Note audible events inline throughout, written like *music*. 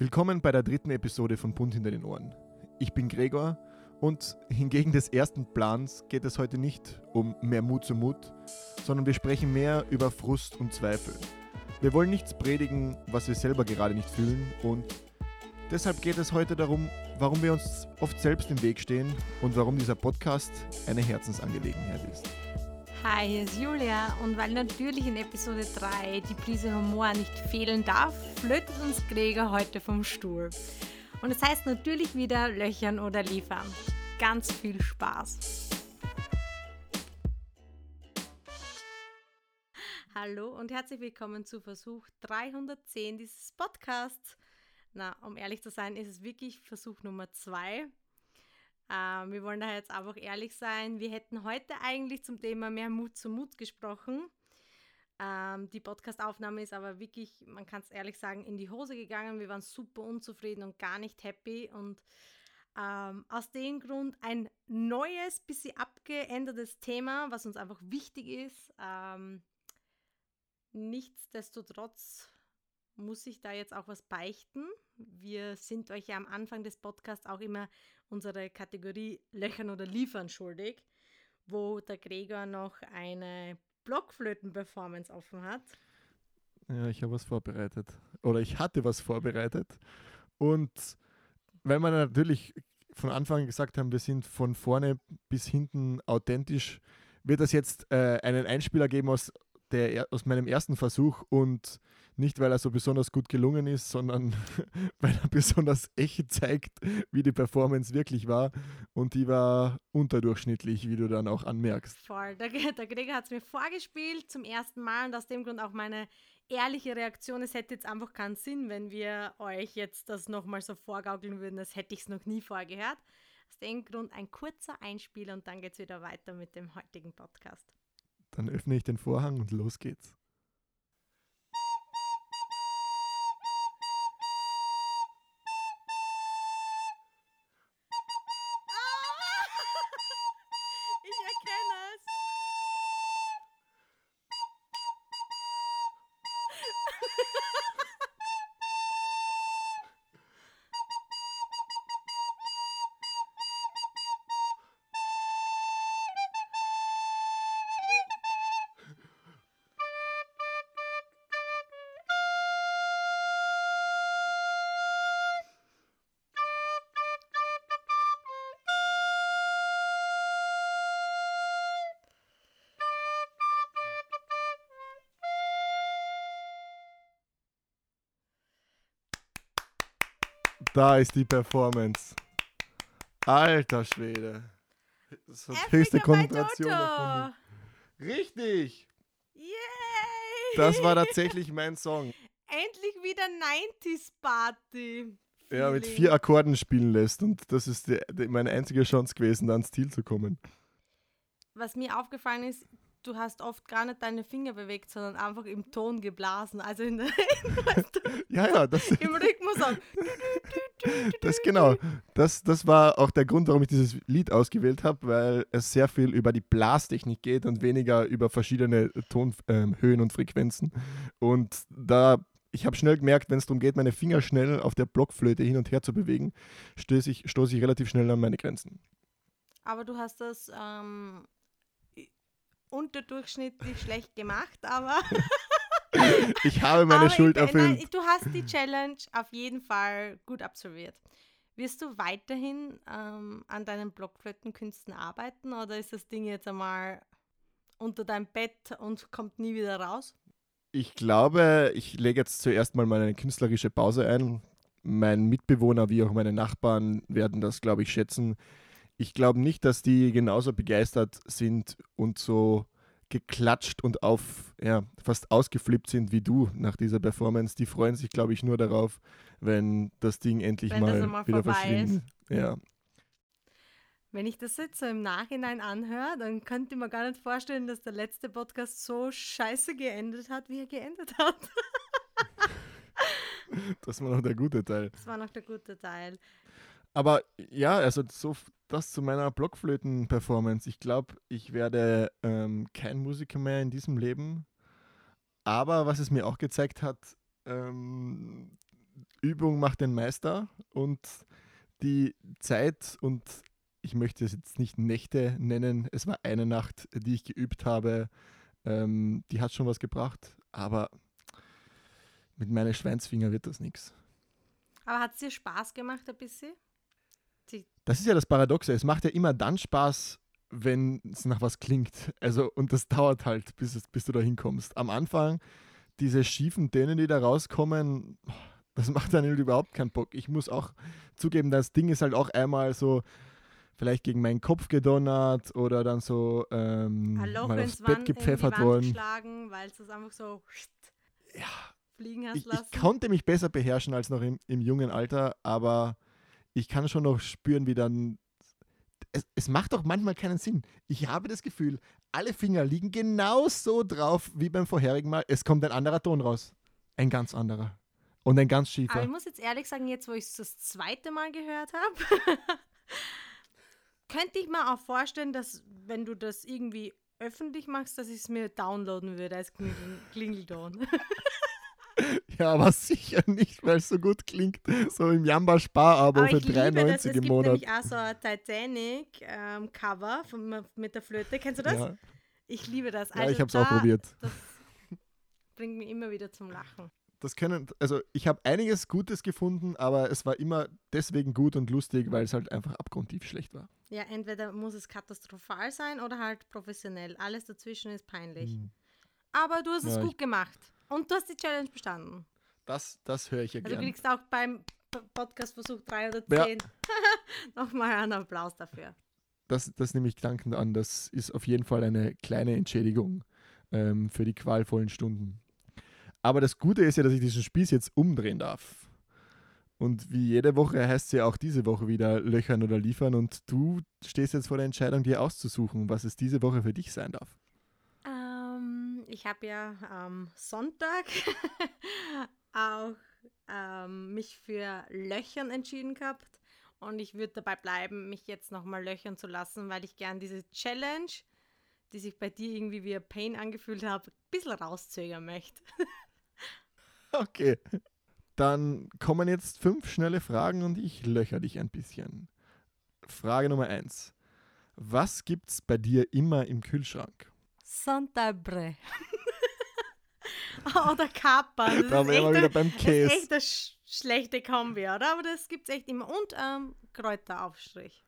Willkommen bei der dritten Episode von Bunt hinter den Ohren. Ich bin Gregor und hingegen des ersten Plans geht es heute nicht um mehr Mut zum Mut, sondern wir sprechen mehr über Frust und Zweifel. Wir wollen nichts predigen, was wir selber gerade nicht fühlen und deshalb geht es heute darum, warum wir uns oft selbst im Weg stehen und warum dieser Podcast eine Herzensangelegenheit ist. Hi, hier ist Julia und weil natürlich in Episode 3 die Prise Humor nicht fehlen darf, flötet uns Gregor heute vom Stuhl. Und es heißt natürlich wieder löchern oder liefern. Ganz viel Spaß. Hallo und herzlich willkommen zu Versuch 310 dieses Podcasts. Na, um ehrlich zu sein, ist es wirklich Versuch Nummer 2. Ähm, wir wollen da jetzt einfach ehrlich sein. Wir hätten heute eigentlich zum Thema mehr Mut zum Mut gesprochen. Ähm, die Podcastaufnahme ist aber wirklich, man kann es ehrlich sagen, in die Hose gegangen. Wir waren super unzufrieden und gar nicht happy. Und ähm, aus dem Grund ein neues, bisschen abgeändertes Thema, was uns einfach wichtig ist. Ähm, nichtsdestotrotz muss ich da jetzt auch was beichten. Wir sind euch ja am Anfang des Podcasts auch immer unsere Kategorie Löchern oder Liefern schuldig, wo der Gregor noch eine Blockflöten-Performance offen hat. Ja, ich habe was vorbereitet. Oder ich hatte was vorbereitet. Und wenn wir natürlich von Anfang an gesagt haben, wir sind von vorne bis hinten authentisch, wird es jetzt äh, einen Einspieler geben aus, der, aus meinem ersten Versuch und nicht, weil er so besonders gut gelungen ist, sondern *laughs* weil er besonders echt zeigt, wie die Performance wirklich war. Und die war unterdurchschnittlich, wie du dann auch anmerkst. Voll. Der, der Gregor hat es mir vorgespielt zum ersten Mal und aus dem Grund auch meine ehrliche Reaktion. Es hätte jetzt einfach keinen Sinn, wenn wir euch jetzt das nochmal so vorgaukeln würden, als hätte ich es noch nie vorgehört. Aus dem Grund ein kurzer Einspieler und dann geht es wieder weiter mit dem heutigen Podcast. Dann öffne ich den Vorhang und los geht's. Da ist die Performance. Alter Schwede. Das hat höchste Konzentration davon. Richtig. Yay! Das war tatsächlich mein Song. Endlich wieder 90s Party. Ja, mit vier Akkorden spielen lässt. Und das ist die, die, meine einzige Chance gewesen, da ans Ziel zu kommen. Was mir aufgefallen ist, du hast oft gar nicht deine Finger bewegt, sondern einfach im Ton geblasen. Also in der, *laughs* weißt du, *laughs* Ja, ja, das, im Rhythmus auch. Das genau. Das, das war auch der Grund, warum ich dieses Lied ausgewählt habe, weil es sehr viel über die Blastechnik geht und weniger über verschiedene Tonhöhen ähm, Höhen und Frequenzen. Und da, ich habe schnell gemerkt, wenn es darum geht, meine Finger schnell auf der Blockflöte hin und her zu bewegen, stoße ich, stoße ich relativ schnell an meine Grenzen. Aber du hast das ähm, unterdurchschnittlich schlecht gemacht, aber, *laughs* Ich habe meine aber Schuld ich- erfüllt. Nein, du hast die Challenge auf jeden Fall gut absolviert. Wirst du weiterhin ähm, an deinen Blockflötenkünsten arbeiten oder ist das Ding jetzt einmal unter deinem Bett und kommt nie wieder raus? Ich glaube, ich lege jetzt zuerst mal meine künstlerische Pause ein. Mein Mitbewohner wie auch meine Nachbarn werden das, glaube ich, schätzen. Ich glaube nicht, dass die genauso begeistert sind und so geklatscht und auf, ja, fast ausgeflippt sind wie du nach dieser Performance. Die freuen sich, glaube ich, nur darauf, wenn das Ding endlich Wenn das mal einmal wieder vorbei verschwindet. Ja. Wenn ich das jetzt so im Nachhinein anhöre, dann könnte ich mir gar nicht vorstellen, dass der letzte Podcast so scheiße geendet hat, wie er geendet hat. *laughs* Das war noch der gute Teil. Das war noch der gute Teil. Aber ja, also so das zu meiner Blockflöten-Performance. Ich glaube, ich werde ähm, kein Musiker mehr in diesem Leben. Aber was es mir auch gezeigt hat, ähm, Übung macht den Meister und die Zeit und ich möchte es jetzt nicht Nächte nennen, es war eine Nacht, die ich geübt habe, ähm, die hat schon was gebracht, aber mit meinen Schweinsfinger wird das nichts. Aber hat es dir Spaß gemacht ein bisschen? Das ist ja das Paradoxe. Es macht ja immer dann Spaß, wenn es nach was klingt. Also, und das *laughs* dauert halt, bis, es, bis du da hinkommst. Am Anfang, diese schiefen Dänen, die da rauskommen, das *laughs* macht dann überhaupt keinen Bock. Ich muss auch zugeben, das Ding ist halt auch einmal so vielleicht gegen meinen Kopf gedonnert oder dann so ähm, mal aufs Bett gepfeffert worden. weil es einfach so ja, fliegen hast ich, lassen. Ich konnte mich besser beherrschen als noch im, im jungen Alter, aber ich kann schon noch spüren, wie dann. Es, es macht doch manchmal keinen Sinn. Ich habe das Gefühl, alle Finger liegen genau so drauf wie beim vorherigen Mal. Es kommt ein anderer Ton raus. Ein ganz anderer. Und ein ganz schiefer. Aber ich muss jetzt ehrlich sagen, jetzt wo ich es das zweite Mal gehört habe, *laughs* könnte ich mir auch vorstellen, dass wenn du das irgendwie öffentlich machst, dass ich es mir downloaden würde als Klingelton. *laughs* Ja, aber sicher nicht, weil es so gut klingt. So im Jamba Spar-Abo für 93 im Monat. Es gibt nämlich auch so ein Titanic-Cover ähm, mit der Flöte. Kennst du das? Ja. Ich liebe das. Also ja, ich habe es auch probiert. Das bringt mich immer wieder zum Lachen. Das können, also ich habe einiges Gutes gefunden, aber es war immer deswegen gut und lustig, weil es halt einfach abgrundtief schlecht war. Ja, entweder muss es katastrophal sein oder halt professionell. Alles dazwischen ist peinlich. Hm. Aber du hast ja, es gut gemacht. Und du hast die Challenge bestanden. Das, das höre ich ja also gerne. Du kriegst auch beim Podcast-Versuch 310 ja. *laughs* nochmal einen Applaus dafür. Das, das nehme ich dankend an. Das ist auf jeden Fall eine kleine Entschädigung ähm, für die qualvollen Stunden. Aber das Gute ist ja, dass ich diesen Spieß jetzt umdrehen darf. Und wie jede Woche heißt es ja auch diese Woche wieder löchern oder liefern. Und du stehst jetzt vor der Entscheidung, dir auszusuchen, was es diese Woche für dich sein darf ich habe ja am Sonntag *laughs* auch ähm, mich für Löchern entschieden gehabt. Und ich würde dabei bleiben, mich jetzt nochmal löchern zu lassen, weil ich gern diese Challenge, die sich bei dir irgendwie wie ein Pain angefühlt hat, ein bisschen rauszögern möchte. *laughs* okay. Dann kommen jetzt fünf schnelle Fragen und ich löcher dich ein bisschen. Frage Nummer eins. Was gibt's bei dir immer im Kühlschrank? Santabre. *laughs* oder Kapern. Da wären wir wieder beim Käse. Das ist echt eine sch schlechte Kombi, oder? Aber das gibt es echt immer. Und ähm, Kräuteraufstrich.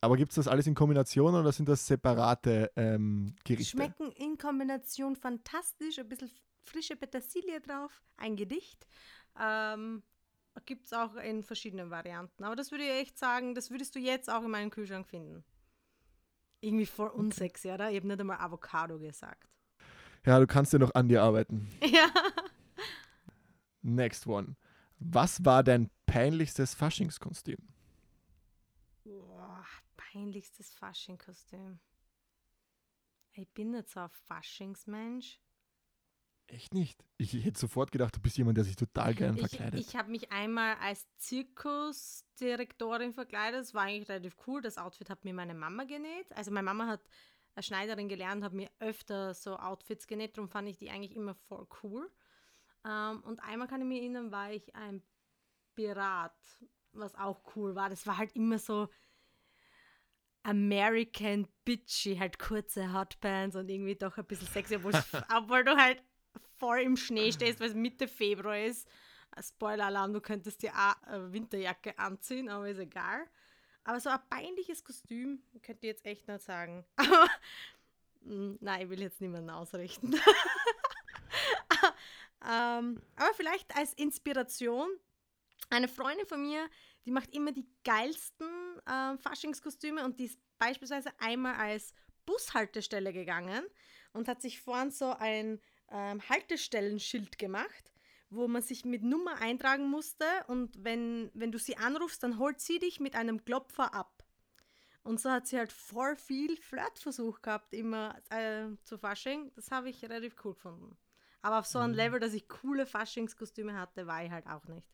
Aber gibt es das alles in Kombination oder sind das separate ähm, Gerichte? Schmecken in Kombination fantastisch. Ein bisschen frische Petersilie drauf, ein Gedicht. Ähm, gibt es auch in verschiedenen Varianten. Aber das würde ich echt sagen, das würdest du jetzt auch in meinem Kühlschrank finden. Irgendwie voll unsexy, oder? Ich habe nicht einmal Avocado gesagt. Ja, du kannst ja noch an dir arbeiten. *laughs* Ja. Next one. Was war dein peinlichstes Faschingskostüm? Boah, peinlichstes Faschingskostüm. Ich bin nicht so ein Faschingsmensch. Echt nicht? Ich hätte sofort gedacht, du bist jemand, der sich total gern verkleidet. Ich, ich habe mich einmal als Zirkusdirektorin verkleidet. Das war eigentlich relativ cool. Das Outfit hat mir meine Mama genäht. Also meine Mama hat als Schneiderin gelernt, habe mir öfter so Outfits genäht. Darum fand ich die eigentlich immer voll cool. Ähm, und einmal kann ich mich erinnern, war ich ein Pirat, was auch cool war. Das war halt immer so American bitchy, halt kurze Hotpants und irgendwie doch ein bisschen sexy, obwohl *laughs* du halt voll im Schnee stehst, weil es Mitte Februar ist. Spoiler-Alarm, du könntest dir auch eine Winterjacke anziehen, aber ist egal. Aber so ein peinliches Kostüm könnt ihr jetzt echt nicht sagen. *laughs* Hm, nein, ich will jetzt niemanden ausrichten. *laughs* ähm, aber vielleicht als Inspiration. Eine Freundin von mir, die macht immer die geilsten äh, Faschingskostüme und die ist beispielsweise einmal als Bushaltestelle gegangen und hat sich vorn so ein ähm, Haltestellenschild gemacht, wo man sich mit Nummer eintragen musste und wenn, wenn du sie anrufst, dann holt sie dich mit einem Klopfer ab. Und so hat sie halt voll viel Flirtversuch gehabt, immer äh, zu Fasching. Das habe ich relativ cool gefunden. Aber auf so einem mhm. Level, dass ich coole Faschingskostüme hatte, war ich halt auch nicht.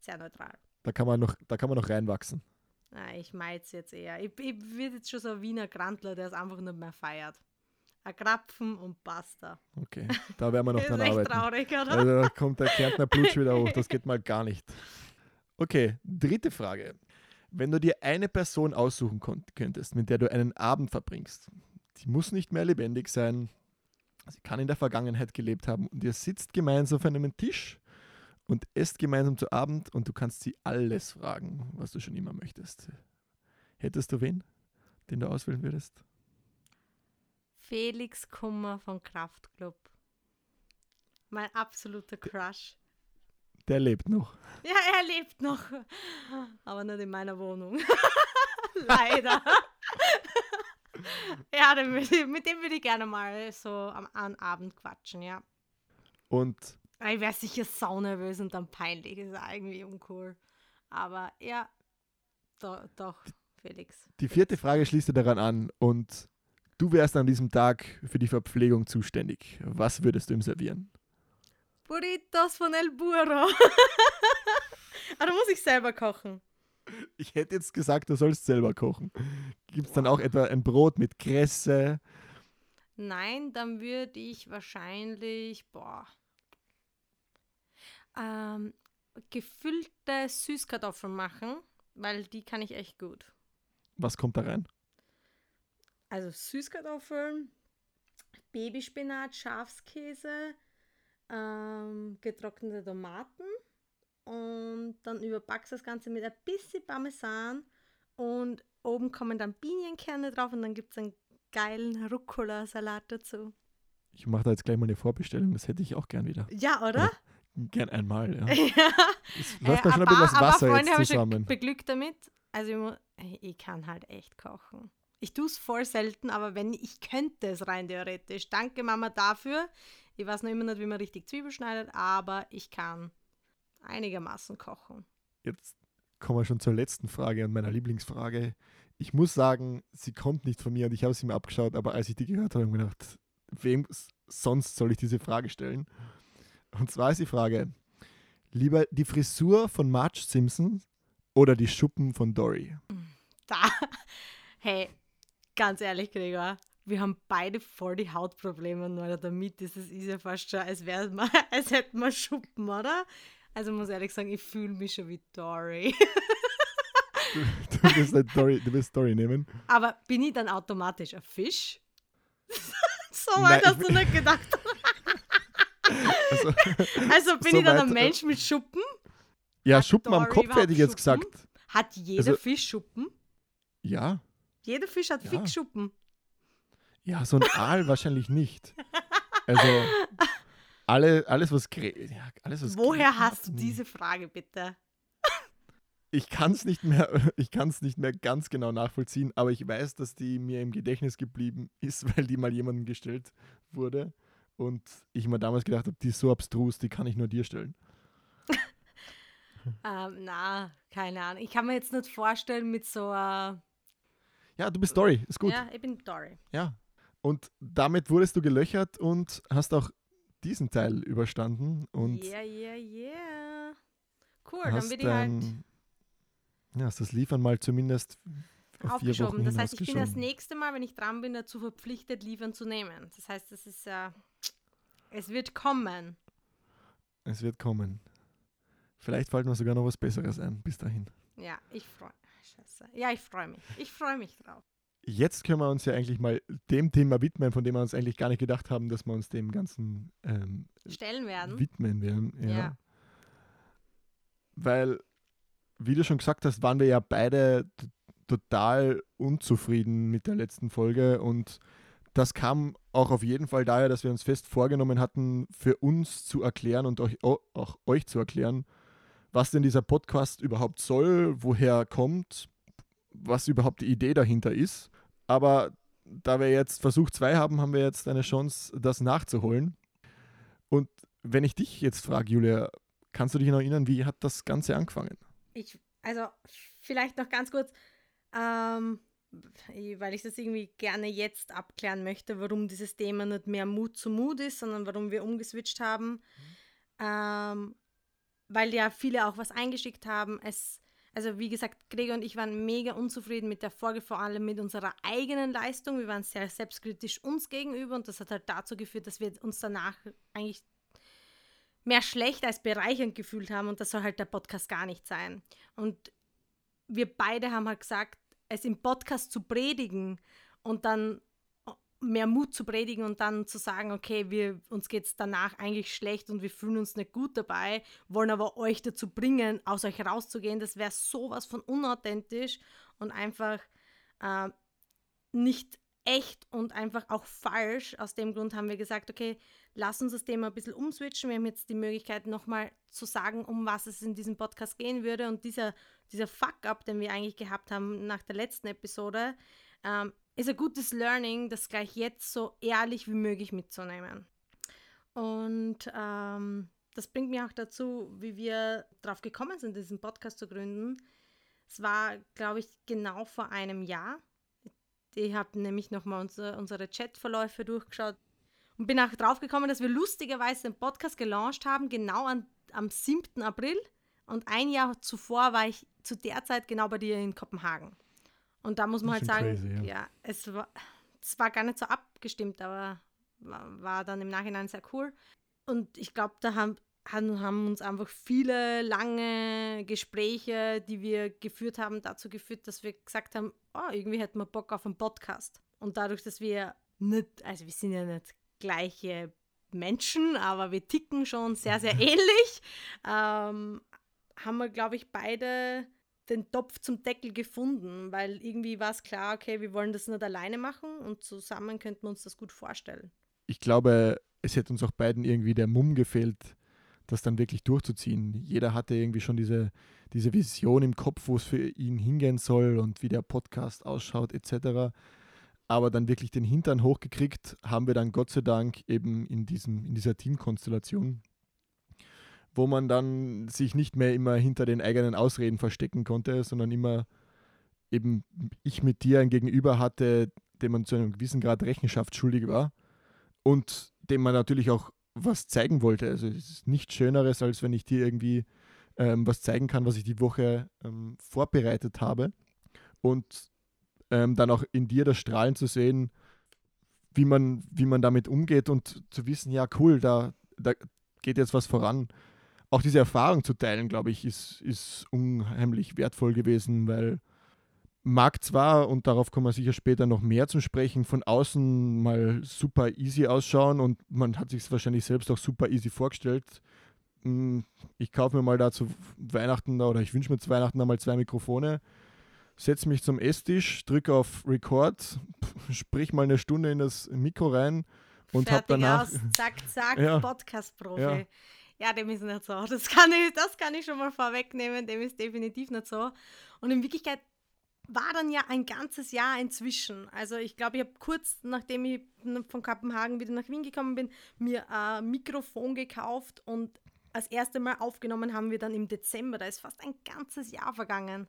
Sehr neutral. Da kann man noch, da kann man noch reinwachsen. Na, ich meiz jetzt eher. Ich, ich werde jetzt schon so ein Wiener Grantler, der es einfach nicht mehr feiert ein Krapfen und Pasta. Okay, da werden wir noch *laughs* dran arbeiten. Das ist traurig, oder? Also, da kommt der Kärntner Blutsch wieder hoch, das geht mal gar nicht. Okay, dritte Frage. Wenn du dir eine Person aussuchen könntest, mit der du einen Abend verbringst, die muss nicht mehr lebendig sein, sie kann in der Vergangenheit gelebt haben und ihr sitzt gemeinsam auf einem Tisch und esst gemeinsam zu Abend und du kannst sie alles fragen, was du schon immer möchtest. Hättest du wen, den du auswählen würdest? Felix Kummer von Kraftclub. Mein absoluter Crush. Der lebt noch. *laughs* Ja, er lebt noch. Aber nicht in meiner Wohnung. *laughs* Leider. *laughs* ja, mit dem würde ich gerne mal so am, am Abend quatschen, ja. Und? Ich wäre sicher saunervös und dann peinlich. Ist irgendwie uncool. Aber ja, do, doch, Felix. Die vierte Frage schließt daran an und du wärst an diesem Tag für die Verpflegung zuständig. Was würdest du ihm servieren? Burritos von El Burro. Aber *laughs* da muss ich selber kochen. Ich hätte jetzt gesagt, du sollst selber kochen. Gibt es dann auch etwa ein Brot mit Kresse? Nein, dann würde ich wahrscheinlich, boah, ähm, gefüllte Süßkartoffeln machen, weil die kann ich echt gut. Was kommt da rein? Also Süßkartoffeln, Babyspinat, Schafskäse, ähm, getrocknete Tomaten und dann überbackst du das Ganze mit ein bisschen Parmesan und oben kommen dann Pinienkerne drauf und dann gibt es einen geilen Rucola-Salat dazu. Ich mache da jetzt gleich mal eine Vorbestellung, das hätte ich auch gern wieder. Ja, oder? oder gern einmal, ja. *laughs* ja. Es läuft äh, schon ein bisschen das Wasser aber Freunde jetzt zusammen. Ich beglückt damit. Also ich, ich kann halt echt kochen. Ich tue es voll selten, aber wenn ich könnte es rein theoretisch. Danke Mama dafür. Ich weiß noch immer nicht, wie man richtig Zwiebel schneidet, aber ich kann einigermaßen kochen. Jetzt kommen wir schon zur letzten Frage und meiner Lieblingsfrage. Ich muss sagen, sie kommt nicht von mir und ich habe sie mir abgeschaut, aber als ich die gehört habe, habe ich mir gedacht, wem sonst soll ich diese Frage stellen? Und zwar ist die Frage, lieber die Frisur von Marge Simpson oder die Schuppen von Dory? Da, *laughs* hey, ganz ehrlich, Gregor, wir haben beide voll die Hautprobleme nur damit ist es ist ja fast schon, als, man, *laughs* als hätten wir Schuppen, oder? Also muss ehrlich sagen, ich fühle mich schon wie Dory. du, du, willst halt Dory, du willst Dory nehmen. Aber bin ich dann automatisch ein Fisch? *laughs* so weit hast du nicht gedacht. also, also, *laughs* bin so ich dann ein Mensch mit Schuppen? Ja, Hat Schuppen Dory am Kopf hätte ich jetzt Schuppen? gesagt. Hat jeder also, Fisch Schuppen? Ja. Jeder Fisch hat ja. Fixschuppen. Ja, so ein Aal *laughs* wahrscheinlich nicht. Also alle, alles, was, ja, alles, was Woher hast du diese Frage bitte? Ich kann es nicht mehr, *laughs* nicht mehr ganz genau nachvollziehen, aber ich weiß, dass die mir im Gedächtnis geblieben ist, *laughs* weil die mal jemandem gestellt wurde. Und ich mir damals gedacht habe, die ist so abstrus, die kann ich nur dir stellen. ähm, na, keine Ahnung. Ich kann mir jetzt nicht vorstellen mit so einer. Ja, du bist Dory, ist gut. Ja, ich bin Dory. Ja, und damit wurdest du gelöchert und hast auch diesen Teil überstanden. Und yeah, yeah, yeah. Cool, dann bin ich halt. Ja, hast das Liefern mal zumindest auf vier Wochen Das heißt, ich bin das nächste Mal, wenn ich dran bin, dazu verpflichtet, Liefern zu nehmen. Das heißt, es ist ja. Äh, es wird kommen. Es wird kommen. Vielleicht fällt mir sogar noch was Besseres ein bis dahin. Ja, ich freue mich. Ja, ich freue mich. Ich freue mich drauf jetzt können wir uns ja eigentlich mal dem Thema widmen, von dem wir uns eigentlich gar nicht gedacht haben, dass wir uns dem Ganzen ähm, stellen werden. Widmen werden. Ja. ja. Weil, wie du schon gesagt hast, waren wir ja beide total unzufrieden mit der letzten Folge und das kam auch auf jeden Fall daher, dass wir uns fest vorgenommen hatten, für uns zu erklären und euch, auch euch zu erklären, was denn dieser Podcast überhaupt soll, woher kommt, was überhaupt die Idee dahinter ist. Aber da wir jetzt Versuch 2 haben, haben wir jetzt eine Chance, das nachzuholen. Und wenn ich dich jetzt frage, Julia, kannst du dich noch erinnern, wie hat das Ganze angefangen? Ich, also vielleicht noch ganz kurz, ähm, weil ich das irgendwie gerne jetzt abklären möchte, warum dieses Thema nicht mehr Mut zu Mut ist, sondern warum wir umgeswitcht haben. Mhm. Ähm, weil ja viele auch was eingeschickt haben. Es also wie gesagt, Gregor und ich waren mega unzufrieden mit der Folge, vor allem mit unserer eigenen Leistung. Wir waren sehr selbstkritisch uns gegenüber und das hat halt dazu geführt, dass wir uns danach eigentlich mehr schlecht als bereichernd gefühlt haben und das soll halt der Podcast gar nicht sein. Und wir beide haben halt gesagt, es im Podcast zu predigen und dann mehr Mut zu predigen und dann zu sagen, okay, wir, uns geht es danach eigentlich schlecht und wir fühlen uns nicht gut dabei, wollen aber euch dazu bringen, aus euch rauszugehen, das wäre sowas von unauthentisch und einfach äh, nicht echt und einfach auch falsch. Aus dem Grund haben wir gesagt, okay, lass uns das Thema ein bisschen umswitchen. Wir haben jetzt die Möglichkeit, nochmal zu sagen, um was es in diesem Podcast gehen würde. Und dieser, dieser Fuck-up, den wir eigentlich gehabt haben nach der letzten Episode, ähm, ist ein gutes Learning, das gleich jetzt so ehrlich wie möglich mitzunehmen. Und ähm, das bringt mich auch dazu, wie wir darauf gekommen sind, diesen Podcast zu gründen. Es war, glaube ich, genau vor einem Jahr. Ich habe nämlich nochmal unsere, unsere Chatverläufe durchgeschaut und bin auch drauf gekommen, dass wir lustigerweise den Podcast gelauncht haben, genau an, am 7. April. Und ein Jahr zuvor war ich zu der Zeit genau bei dir in Kopenhagen. Und da muss man halt sagen, crazy, ja. ja, es, war, es war gar nicht so abgestimmt, aber war, dann im Nachhinein sehr cool. Und ich glaube, da haben, haben uns einfach viele lange Gespräche, die wir geführt haben, dazu geführt, dass wir gesagt haben, oh, irgendwie hätten wir Bock auf einen Podcast. Und dadurch, dass wir nicht, also wir sind ja nicht gleiche Menschen, aber wir ticken schon sehr, sehr *laughs* ähnlich, ähm, haben wir, glaube ich, beide den Topf zum Deckel gefunden, weil irgendwie war es klar, okay, wir wollen das nicht alleine machen und zusammen könnten wir uns das gut vorstellen. Ich glaube, es hätte uns auch beiden irgendwie der Mumm gefehlt, das dann wirklich durchzuziehen. Jeder hatte irgendwie schon diese, diese Vision im Kopf, wo es für ihn hingehen soll und wie der Podcast ausschaut etc. Aber dann wirklich den Hintern hochgekriegt haben wir dann Gott sei Dank eben in, diesem, in dieser Teamkonstellation wo man dann sich nicht mehr immer hinter den eigenen Ausreden verstecken konnte, sondern immer eben ich mit dir ein Gegenüber hatte, dem man zu einem gewissen Grad Rechenschaft schuldig war und dem man natürlich auch was zeigen wollte. Also es ist nichts Schöneres, als wenn ich dir irgendwie ähm, was zeigen kann, was ich die Woche ähm, vorbereitet habe und ähm, dann auch in dir das Strahlen zu sehen, wie man, wie man damit umgeht und zu wissen, ja cool, da, da geht jetzt was voran auch diese Erfahrung zu teilen, glaube ich, ist, ist unheimlich wertvoll gewesen, weil mag zwar, und darauf kommen wir sicher später noch mehr zum Sprechen, von außen mal super easy ausschauen und man hat sich es wahrscheinlich selbst auch super easy vorgestellt. Hm, ich kaufe mir mal da zu Weihnachten oder ich wünsche mir zu Weihnachten einmal zwei Mikrofone, setze mich zum Esstisch, drücke auf Record, *laughs* sprich mal eine Stunde in das Mikro rein und habe danach. Aus, zack, zack, *laughs* ja, Podcast-Profi. Ja. Ja, dem ist nicht so. *laughs* Das kann, ich, das kann ich schon mal vorwegnehmen. Dem ist definitiv nicht so. Und in Wirklichkeit war dann ja ein ganzes Jahr inzwischen. Also ich glaube, ich habe kurz nachdem ich von Kopenhagen wieder nach Wien gekommen bin, mir ein Mikrofon gekauft und das erste Mal aufgenommen haben wir dann im Dezember. Da ist fast ein ganzes Jahr vergangen.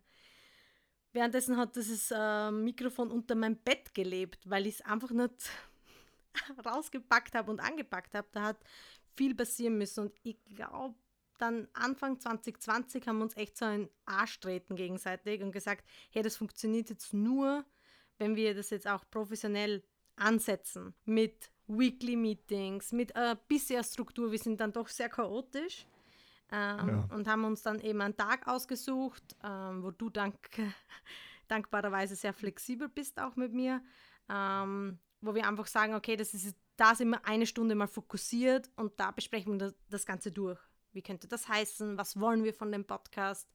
Währenddessen hat dieses äh, Mikrofon unter meinem Bett gelebt, weil ich es einfach nicht *laughs* rausgepackt habe und angepackt habe. Da hat viel passieren müssen. Und ich glaube, dann Anfang 2020 haben wir uns echt so einen Arsch treten gegenseitig und gesagt, hey, das funktioniert jetzt nur, wenn wir das jetzt auch professionell ansetzen mit Weekly Meetings, mit ein bisschen Struktur. Wir sind dann doch sehr chaotisch ähm, ja. und haben uns dann eben einen Tag ausgesucht, ähm, wo du dank, *laughs* dankbarerweise sehr flexibel bist auch mit mir, ähm, wo wir einfach sagen, okay, das ist da sind wir eine Stunde mal fokussiert und da besprechen wir das, Ganze durch. Wie könnte das heißen? Was wollen wir von dem Podcast?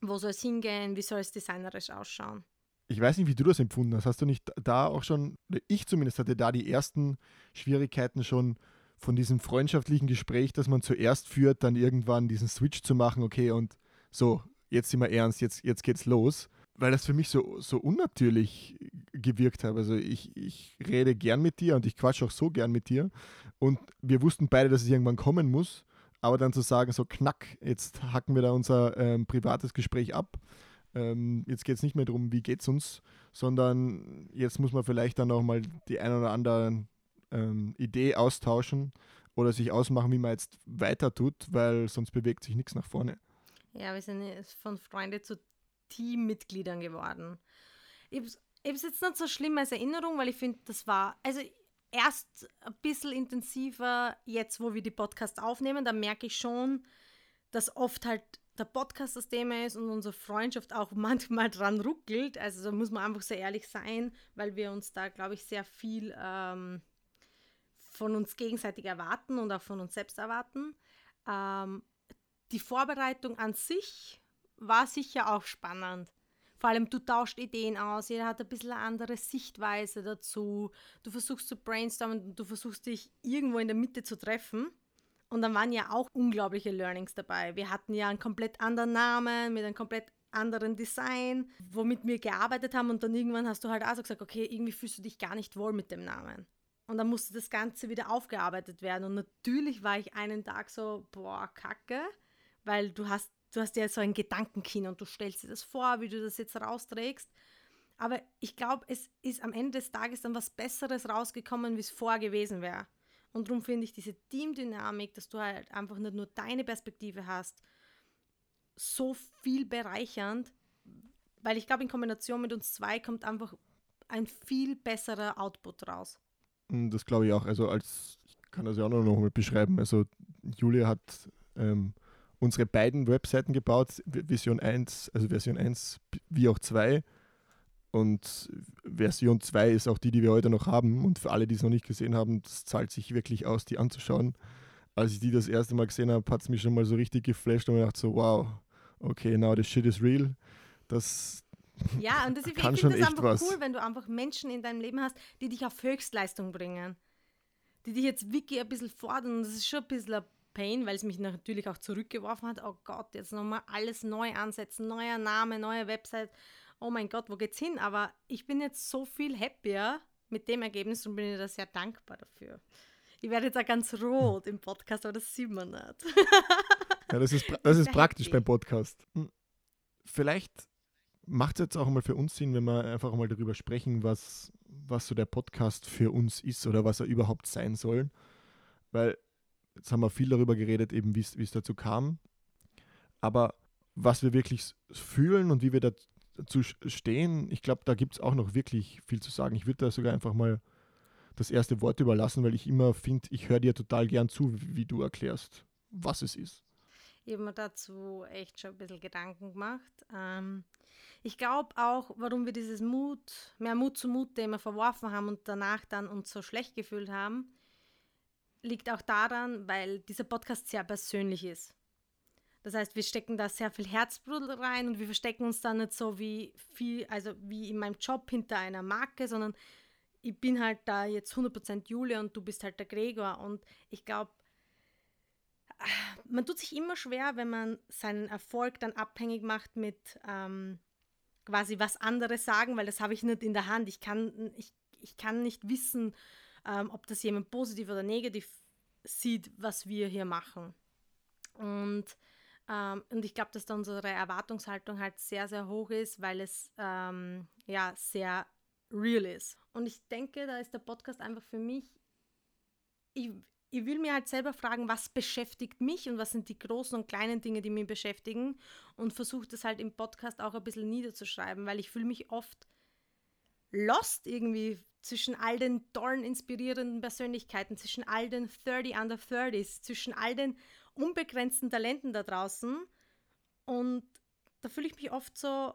Wo soll es hingehen? Wie soll es designerisch ausschauen? Ich weiß nicht, wie du das empfunden hast. Hast du nicht da auch schon, ich zumindest hatte da die ersten Schwierigkeiten schon von diesem freundschaftlichen Gespräch, das man zuerst führt, dann irgendwann diesen Switch zu machen, okay, und so, jetzt sind wir ernst, jetzt, jetzt geht's los weil das für mich so, so unnatürlich gewirkt hat. Also ich, ich rede gern mit dir und ich quatsche auch so gern mit dir. Und wir wussten beide, dass es irgendwann kommen muss. Aber dann zu sagen, so knack, jetzt hacken wir da unser ähm, privates Gespräch ab. Ähm, jetzt geht es nicht mehr darum, wie geht es uns, sondern jetzt muss man vielleicht dann auch mal die eine oder andere ähm, Idee austauschen oder sich ausmachen, wie man jetzt weiter tut, weil sonst bewegt sich nichts nach vorne. Ja, wir sind von Freunde zu Teammitgliedern geworden. Ich habe es jetzt nicht so schlimm als Erinnerung, weil ich finde, das war, also erst ein bisschen intensiver, jetzt wo wir die Podcasts aufnehmen, da merke ich schon, dass oft halt der Podcast das Thema ist und unsere Freundschaft auch *laughs* manchmal dran ruckelt. Also da muss man einfach sehr ehrlich sein, weil wir uns da, glaube ich, sehr viel ähm, von uns gegenseitig erwarten und auch von uns selbst erwarten. Ähm, die Vorbereitung an sich war sicher auch spannend. Vor allem, du tauscht Ideen aus, jeder hat ein bisschen eine andere Sichtweise dazu. Du versuchst zu brainstormen, du versuchst dich irgendwo in der Mitte zu treffen. Und dann waren ja auch unglaubliche Learnings dabei. Wir hatten ja einen komplett anderen Namen, mit einem komplett anderen Design, womit wir gearbeitet haben. Und dann irgendwann hast du halt auch so gesagt, okay, irgendwie fühlst du dich gar nicht wohl mit dem Namen. Und dann musste das Ganze wieder aufgearbeitet werden. Und natürlich war ich einen Tag so, boah, kacke, weil du hast, du hast ja so ein Gedankenkino und du stellst dir das vor, wie du das jetzt rausträgst. Aber ich glaube, es ist am Ende des Tages dann was Besseres rausgekommen, wie es vorher gewesen wäre. Und darum finde ich diese Teamdynamik, dass du halt einfach nicht nur deine Perspektive hast, so viel bereichernd, weil ich glaube, in Kombination mit uns zwei kommt einfach ein viel besserer Output raus. Hm, das glaube ich auch. Also als ich kann das ja auch noch mal beschreiben. Also Julia hat ähm, unsere beiden Webseiten gebaut, Vision 1, also Version 1 wie auch 2. Und Version 2 ist auch die, die wir heute noch haben. Und für alle, die es noch nicht gesehen haben, das zahlt sich wirklich aus, die anzuschauen. Als ich die das erste Mal gesehen habe, hat es mich schon mal so richtig geflasht und mir gedacht so, wow, okay, now the shit is real. Das, ja, und das, *laughs* ich finde das einfach was. cool, wenn du einfach Menschen in deinem Leben hast, die dich auf Höchstleistung bringen. Die dich jetzt wirklich ein bisschen fordern. Und das ist schon ein bisschen ein Pain, weil es mich natürlich auch zurückgeworfen hat. Oh Gott, jetzt nochmal alles neu ansetzen. Neuer Name, neue Website. Oh mein Gott, wo geht's hin? Aber ich bin jetzt so viel happier mit dem Ergebnis und bin ich da sehr dankbar dafür. Ich werde jetzt auch ganz rot im Podcast, aber das sieht man nicht. *laughs* ja, das ist, das ist praktisch beim Podcast. Hm. Vielleicht macht es jetzt auch mal für uns Sinn, wenn wir einfach mal darüber sprechen, was, was so der Podcast für uns ist oder was er überhaupt sein soll. Weil jetzt haben wir viel darüber geredet, eben wie es dazu kam. Aber was wir wirklich fühlen und wie wir dazu stehen, ich glaube, da gibt es auch noch wirklich viel zu sagen. Ich würde da sogar einfach mal das erste Wort überlassen, weil ich immer finde, ich höre dir total gern zu, wie du erklärst, was es ist. Ich habe mir dazu echt schon ein bisschen Gedanken gemacht. Ähm, ich glaube auch, warum wir dieses Mut, mehr Mut zu Mut-Thema verworfen haben und danach dann uns so schlecht gefühlt haben, liegt auch daran, weil dieser Podcast sehr persönlich ist. Das heißt, wir stecken da sehr viel Herzblut rein und wir verstecken uns da nicht so wie viel, also wie in meinem Job hinter einer Marke, sondern ich bin halt da jetzt 100% Julia und du bist halt der Gregor und ich glaube, man tut sich immer schwer, wenn man seinen Erfolg dann abhängig macht mit ähm, quasi was andere sagen, weil das habe ich nicht in der Hand. Ich kann, ich, ich kann nicht wissen, ähm, ob das jemand positiv oder negativ sieht, was wir hier machen. Und, ähm, und ich glaube, dass da unsere Erwartungshaltung halt sehr, sehr hoch ist, weil es ähm, ja sehr real ist. Und ich denke, da ist der Podcast einfach für mich, ich, ich will mir halt selber fragen, was beschäftigt mich und was sind die großen und kleinen Dinge, die mich beschäftigen und versuche das halt im Podcast auch ein bisschen niederzuschreiben, weil ich fühle mich oft lost irgendwie zwischen all den tollen, inspirierenden Persönlichkeiten, zwischen all den 30 under 30s, zwischen all den unbegrenzten Talenten da draußen und da fühle ich mich oft so,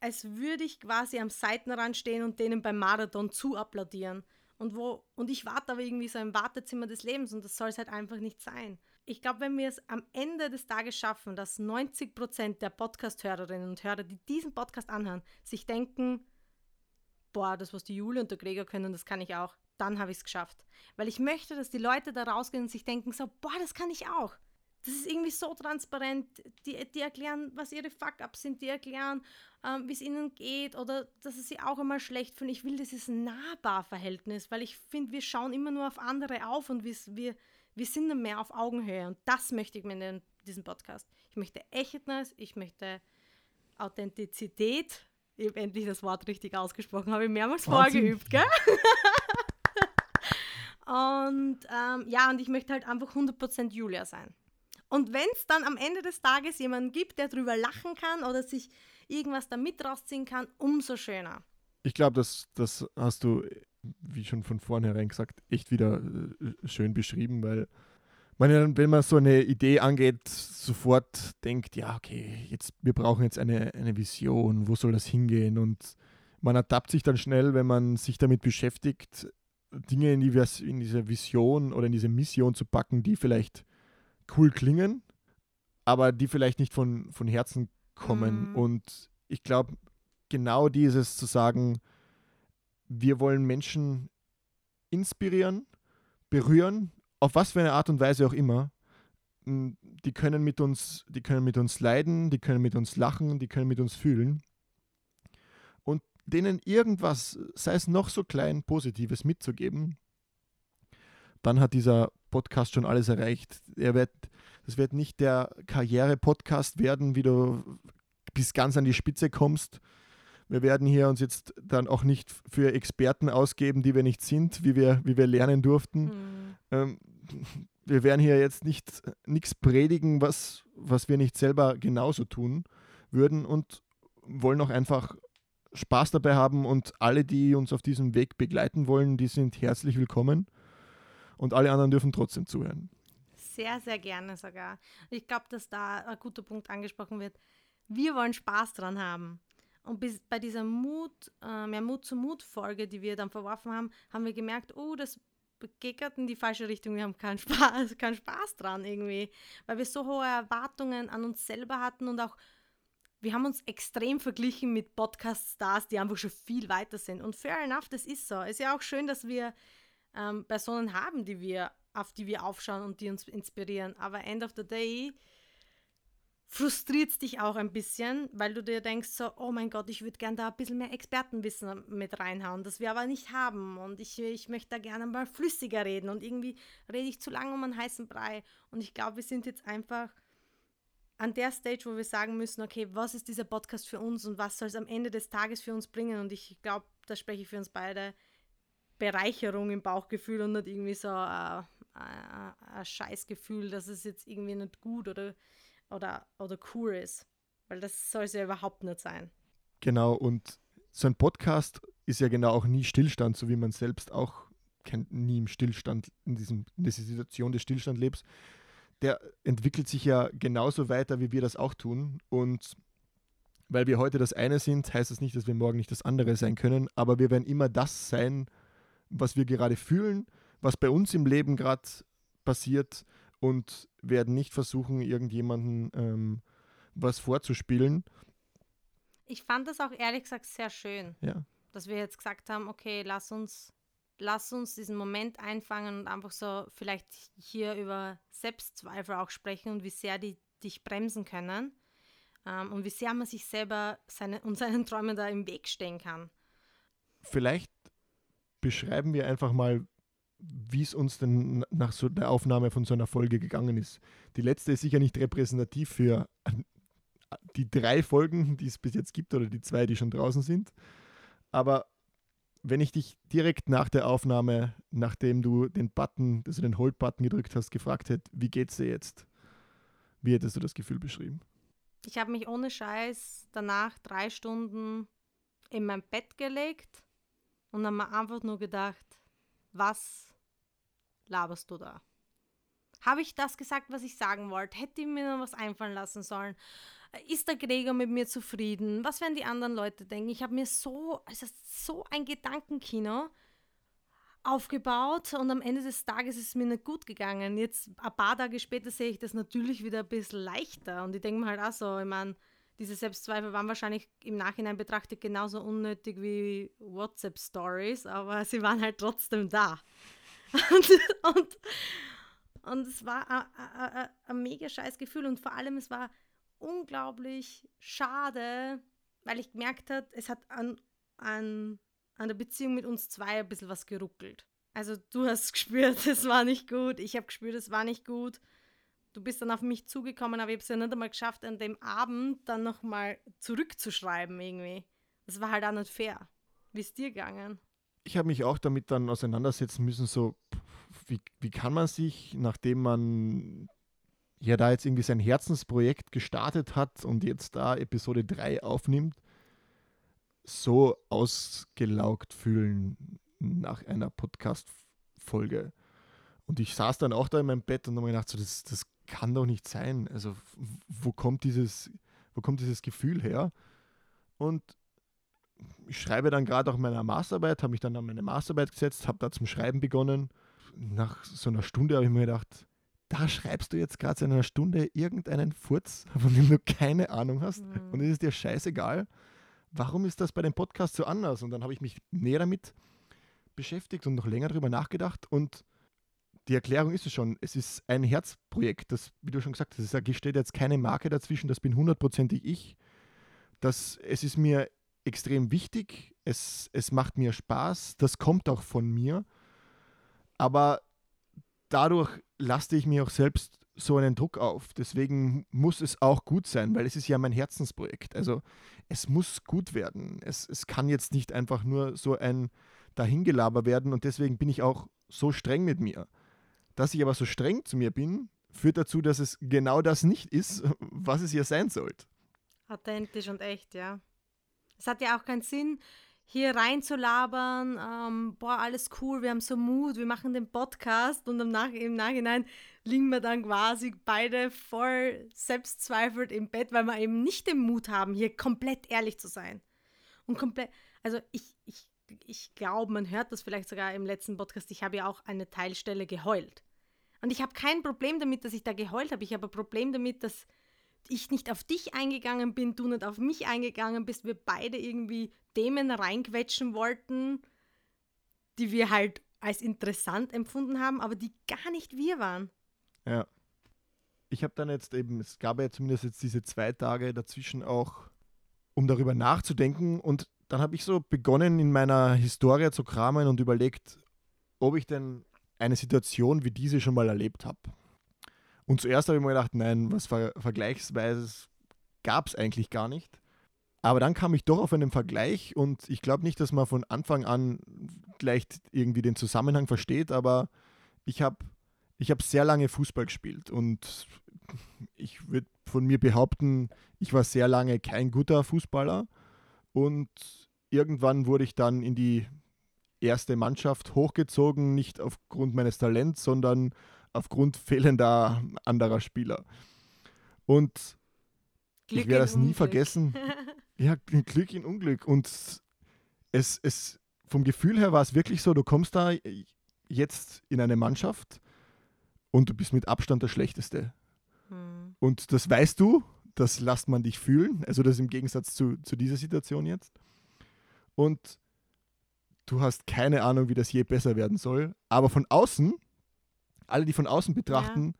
als würde ich quasi am Seitenrand stehen und denen beim Marathon zu applaudieren. Und, wo, und ich warte aber irgendwie so im Wartezimmer des Lebens und das soll es halt einfach nicht sein. Ich glaube, wenn wir es am Ende des Tages schaffen, dass 90 Prozent der Podcast-Hörerinnen und Hörer, die diesen Podcast anhören, sich denken, boah, das, was die Jule und der Gregor können, das kann ich auch, dann habe ich es geschafft. Weil ich möchte, dass die Leute da rausgehen und sich denken, so, boah, das kann ich auch das ist irgendwie so transparent. Die, die erklären, was ihre Fuck-Ups sind, die erklären, ähm, wie es ihnen geht oder dass sie sich auch einmal schlecht fühlen. Ich will dieses Nahbar-Verhältnis, weil ich finde, wir schauen immer nur auf andere auf und wir, wir, sind dann mehr auf Augenhöhe. Und das möchte ich mir in diesem Podcast. Ich möchte Echtness, ich möchte Authentizität. Ich habe endlich das Wort richtig ausgesprochen, habe ich mehrmals Wahnsinn. vorgeübt, gell? *laughs* und ähm, ja, und ich möchte halt einfach 100% Julia sein. Und wenn es dann am Ende des Tages jemanden gibt, der drüber lachen kann oder sich irgendwas damit rausziehen kann, umso schöner. Ich glaube, das, das hast du wie schon von vornherein gesagt, echt wieder äh, schön beschrieben, weil man, wenn man so eine Idee angeht, sofort denkt, ja, okay, jetzt, wir brauchen jetzt eine, eine Vision, wo soll das hingehen? Und man ertappt sich dann schnell, wenn man sich damit beschäftigt, Dinge in, die, in diese Vision oder in diese Mission zu packen, die vielleicht cool klingen, aber die vielleicht nicht von, von Herzen kommen. Mhm. Und ich glaube, genau dieses zu sagen, wir wollen Menschen inspirieren, berühren, auf was für eine Art und Weise auch immer. Die können mit uns, die können mit uns leiden, die können mit uns lachen, die können mit uns fühlen. Und denen irgendwas, sei es noch so klein, Positives mitzugeben, dann hat dieser Podcast schon alles erreicht. Er wird, das wird nicht der Karriere-Podcast werden, wie du bis ganz an die Spitze kommst. Wir werden hier uns jetzt dann auch nicht für Experten ausgeben, die wir nicht sind, wie wir, wie wir lernen durften. Mhm. Ähm, wir werden hier jetzt nicht nichts predigen, was, was wir nicht selber genauso tun würden und wollen auch einfach Spaß dabei haben und alle, die uns auf diesem Weg begleiten wollen, die sind herzlich willkommen und alle anderen dürfen trotzdem zuhören. Sehr, sehr gerne sogar. Ich glaube, dass da ein guter Punkt angesprochen wird. Wir wollen Spaß dran haben. Und bei dieser Mut, äh, mehr Mut zu Mut-Folge, die wir dann verworfen haben, haben wir gemerkt, oh, das gerade in die falsche Richtung. Wir haben keinen Spaß, *laughs* keinen Spaß dran irgendwie, weil wir so hohe Erwartungen an uns selber hatten und auch wir haben uns extrem verglichen mit Podcast-Stars, die einfach schon viel weiter sind. Und fair enough, das ist so. Es ist ja auch schön, dass wir ähm, Personen haben, die wir, auf die wir aufschauen und die uns inspirieren. Aber end of the day frustriert es dich auch ein bisschen, weil du dir denkst so, oh mein Gott, ich würde gerne da ein bisschen mehr Expertenwissen mit reinhauen, das wir aber nicht haben. Und ich, ich möchte da gerne mal flüssiger reden. Und irgendwie rede ich zu lange um einen heißen Brei. Und ich glaube, wir sind jetzt einfach an der Stage, wo wir sagen müssen, okay, was ist dieser Podcast für uns und was soll es am Ende des Tages für uns bringen? Und ich glaube, da spreche ich für uns beide, Bereicherung im Bauchgefühl und nicht irgendwie so ein, ein, ein Scheißgefühl, dass es jetzt irgendwie nicht gut oder oder, oder cool ist. Weil das soll es ja überhaupt nicht sein. Genau, und so ein Podcast ist ja genau auch nie Stillstand, so wie man selbst auch kennt, nie im Stillstand, in, diesem, in dieser Situation des Stillstand lebst. Der entwickelt sich ja genauso weiter, wie wir das auch tun. Und weil wir heute das eine sind, heißt das nicht, dass wir morgen nicht das andere sein können, aber wir werden immer das sein, was wir gerade fühlen, was bei uns im Leben gerade passiert und werden nicht versuchen, irgendjemanden ähm, was vorzuspielen. Ich fand das auch ehrlich gesagt sehr schön, ja. dass wir jetzt gesagt haben, okay, lass uns, lass uns diesen Moment einfangen und einfach so vielleicht hier über Selbstzweifel auch sprechen und wie sehr die dich bremsen können ähm, und wie sehr man sich selber seine, und seinen Träumen da im Weg stehen kann. Vielleicht beschreiben wir einfach mal, wie es uns denn nach so der Aufnahme von so einer Folge gegangen ist. Die letzte ist sicher nicht repräsentativ für die drei Folgen, die es bis jetzt gibt oder die zwei, die schon draußen sind. Aber wenn ich dich direkt nach der Aufnahme, nachdem du den Button, also den Hold-Button gedrückt hast, gefragt hätte, wie geht's dir jetzt? Wie hättest du das Gefühl beschrieben? Ich habe mich ohne Scheiß danach drei Stunden in mein Bett gelegt und habe mir einfach nur gedacht, was laberst du da? Habe ich das gesagt, was ich sagen wollte? Hätte ich mir noch was einfallen lassen sollen? Ist der Gregor mit mir zufrieden? Was werden die anderen Leute denken? Ich habe mir so, also so ein Gedankenkino aufgebaut und am Ende des Tages ist es mir nicht gut gegangen. Jetzt, ein paar Tage später, sehe ich das natürlich wieder ein bisschen leichter und ich denke mir halt auch so, ich meine, diese Selbstzweifel waren wahrscheinlich im Nachhinein betrachtet genauso unnötig wie WhatsApp-Stories, aber sie waren halt trotzdem da. Und, und, und es war ein mega scheiß Gefühl und vor allem es war unglaublich schade, weil ich gemerkt habe, es hat an, an, an der Beziehung mit uns zwei ein bisschen was geruckelt. Also du hast *laughs* gespürt, es war nicht gut, ich habe gespürt, es war nicht gut. Du bist dann auf mich zugekommen, aber ich habe es ja nicht einmal geschafft, an dem Abend dann nochmal zurückzuschreiben irgendwie. Das war halt auch nicht fair. Wie ist dir gegangen? Ich habe mich auch damit dann auseinandersetzen müssen, so, wie, wie kann man sich, nachdem man ja da jetzt irgendwie sein Herzensprojekt gestartet hat und jetzt da Episode 3 aufnimmt, so ausgelaugt fühlen nach einer Podcast-Folge. Und ich saß dann auch da in meinem Bett und habe mir gedacht, so, das, das kann doch nicht sein. Also, wo kommt dieses, wo kommt dieses Gefühl her? Und ich schreibe dann gerade auch meine Masterarbeit, habe mich dann an meine Masterarbeit gesetzt, habe da zum Schreiben begonnen. Nach so einer Stunde habe ich mir gedacht, da schreibst du jetzt gerade in einer Stunde irgendeinen Furz, *laughs* von dem du keine Ahnung hast mhm. und es ist dir scheißegal. Warum ist das bei dem Podcast so anders? Und dann habe ich mich näher damit beschäftigt und noch länger darüber nachgedacht und die Erklärung ist es schon. Es ist ein Herzprojekt, das, wie du schon gesagt hast, da steht jetzt keine Marke dazwischen, das bin hundertprozentig ich. Das, es ist mir extrem wichtig, es, es macht mir Spaß, das kommt auch von mir, aber dadurch laste ich mir auch selbst so einen Druck auf. Deswegen muss es auch gut sein, weil es ist ja mein Herzensprojekt. Also es muss gut werden. Es, es kann jetzt nicht einfach nur so ein Dahingelaber werden und deswegen bin ich auch so streng mit mir. Dass ich aber so streng zu mir bin, führt dazu, dass es genau das nicht ist, *laughs* was es hier sein sollte. Authentisch und echt, ja. Es hat ja auch keinen Sinn, hier reinzulabern, ähm, boah, alles cool, wir haben so Mut, wir machen den Podcast und im, Nach im Nachhinein liegen wir dann quasi beide voll selbstzweifelt im Bett, weil wir eben nicht den Mut haben, hier komplett ehrlich zu sein. Und komplett, also ich, ich, ich glaube, man hört das vielleicht sogar im letzten Podcast, ich habe ja auch eine Teilstelle geheult. Und ich habe kein Problem damit, dass ich da geheult habe. Ich habe ein Problem damit, dass ich nicht auf dich eingegangen bin, du nicht auf mich eingegangen bist, wir beide irgendwie Themen reinquetschen wollten, die wir halt als interessant empfunden haben, aber die gar nicht wir waren. Ja. Ich habe dann jetzt eben, es gab ja zumindest jetzt diese zwei Tage dazwischen auch, um darüber nachzudenken und dann habe ich so begonnen, in meiner Historie zu kramen und überlegt, ob ich denn eine Situation wie diese schon mal erlebt habe. Und zuerst habe ich mir gedacht, nein, was Ver Vergleichsweises gab es eigentlich gar nicht. Aber dann kam ich doch auf einen Vergleich und ich glaube nicht, dass man von Anfang an gleich irgendwie den Zusammenhang versteht, aber ich habe ich hab sehr lange Fußball gespielt und ich würde von mir behaupten, ich war sehr lange kein guter Fußballer und irgendwann wurde ich dann in die erste Mannschaft hochgezogen, nicht aufgrund meines Talents, sondern aufgrund fehlender anderer Spieler. Und Glück ich werde das nie vergessen. *laughs* ja, Glück in Unglück. Und es, es, vom Gefühl her war es wirklich so, du kommst da jetzt in eine Mannschaft und du bist mit Abstand der Schlechteste. Hm. Und das weißt du, das lässt man dich fühlen. Also das im Gegensatz zu, zu dieser Situation jetzt. Und du hast keine Ahnung, wie das je besser werden soll. Aber von außen alle, die von außen betrachten, ja.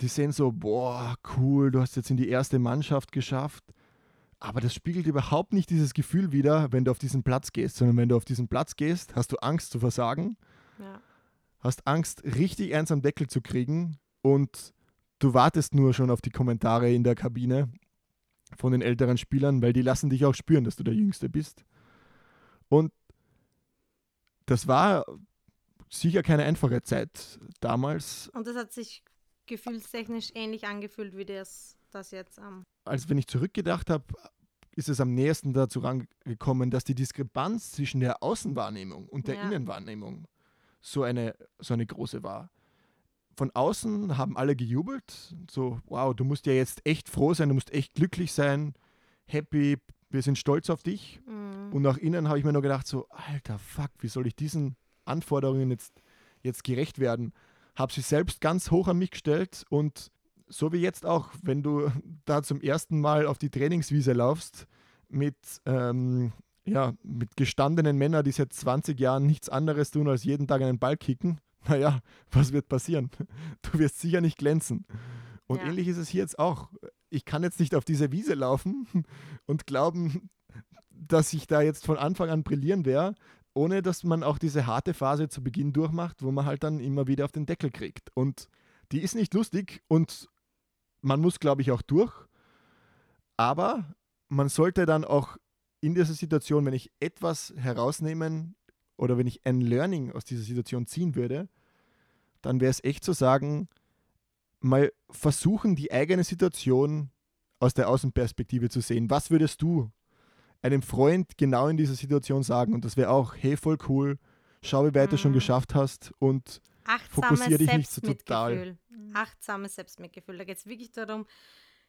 die sehen so, boah, cool, du hast jetzt in die erste Mannschaft geschafft. Aber das spiegelt überhaupt nicht dieses Gefühl wider, wenn du auf diesen Platz gehst, sondern wenn du auf diesen Platz gehst, hast du Angst zu versagen, ja. hast Angst, richtig eins am Deckel zu kriegen und du wartest nur schon auf die Kommentare in der Kabine von den älteren Spielern, weil die lassen dich auch spüren, dass du der Jüngste bist. Und das war sicher keine einfache Zeit damals. Und das hat sich gefühlstechnisch ähnlich angefühlt wie das, das jetzt am. Als wenn ich zurückgedacht habe, ist es am nächsten dazu rangekommen, dass die Diskrepanz zwischen der Außenwahrnehmung und der ja. Innenwahrnehmung so eine, so eine große war. Von außen haben alle gejubelt, so, wow, du musst ja jetzt echt froh sein, du musst echt glücklich sein, happy, wir sind stolz auf dich. Mhm. Und nach innen habe ich mir nur gedacht, so, alter Fuck, wie soll ich diesen Anforderungen jetzt, jetzt gerecht werden. Habe sie selbst ganz hoch an mich gestellt und so wie jetzt auch, wenn du *laughs* da zum ersten Mal auf die Trainingswiese laufst mit, ähm, ja, mit gestandenen Männern, die seit 20 Jahren nichts anderes tun, als jeden Tag einen Ball kicken, *laughs* naja, was wird passieren? *laughs* Du wirst sicher nicht glänzen. Und ja. ähnlich ist es hier jetzt auch. Ich kann jetzt nicht auf diese Wiese laufen und glauben, dass ich da jetzt von Anfang an brillieren werde, ohne dass man auch diese harte Phase zu Beginn durchmacht, wo man halt dann immer wieder auf den Deckel kriegt. Und die ist nicht lustig und man muss, glaube ich, auch durch. Aber man sollte dann auch in dieser Situation, wenn ich etwas herausnehmen oder wenn ich ein Learning aus dieser Situation ziehen würde, dann wäre es echt zu sagen, mal versuchen, die eigene Situation aus der Außenperspektive zu sehen. Was würdest du einem Freund genau in dieser Situation sagen und das wäre auch, hey, voll cool, schau, wie weit du schon Mhm. geschafft hast und Achtsames Fokussier dich nicht so Selbstmitgefühl. Achtsames Selbstmitgefühl. Da geht es wirklich darum,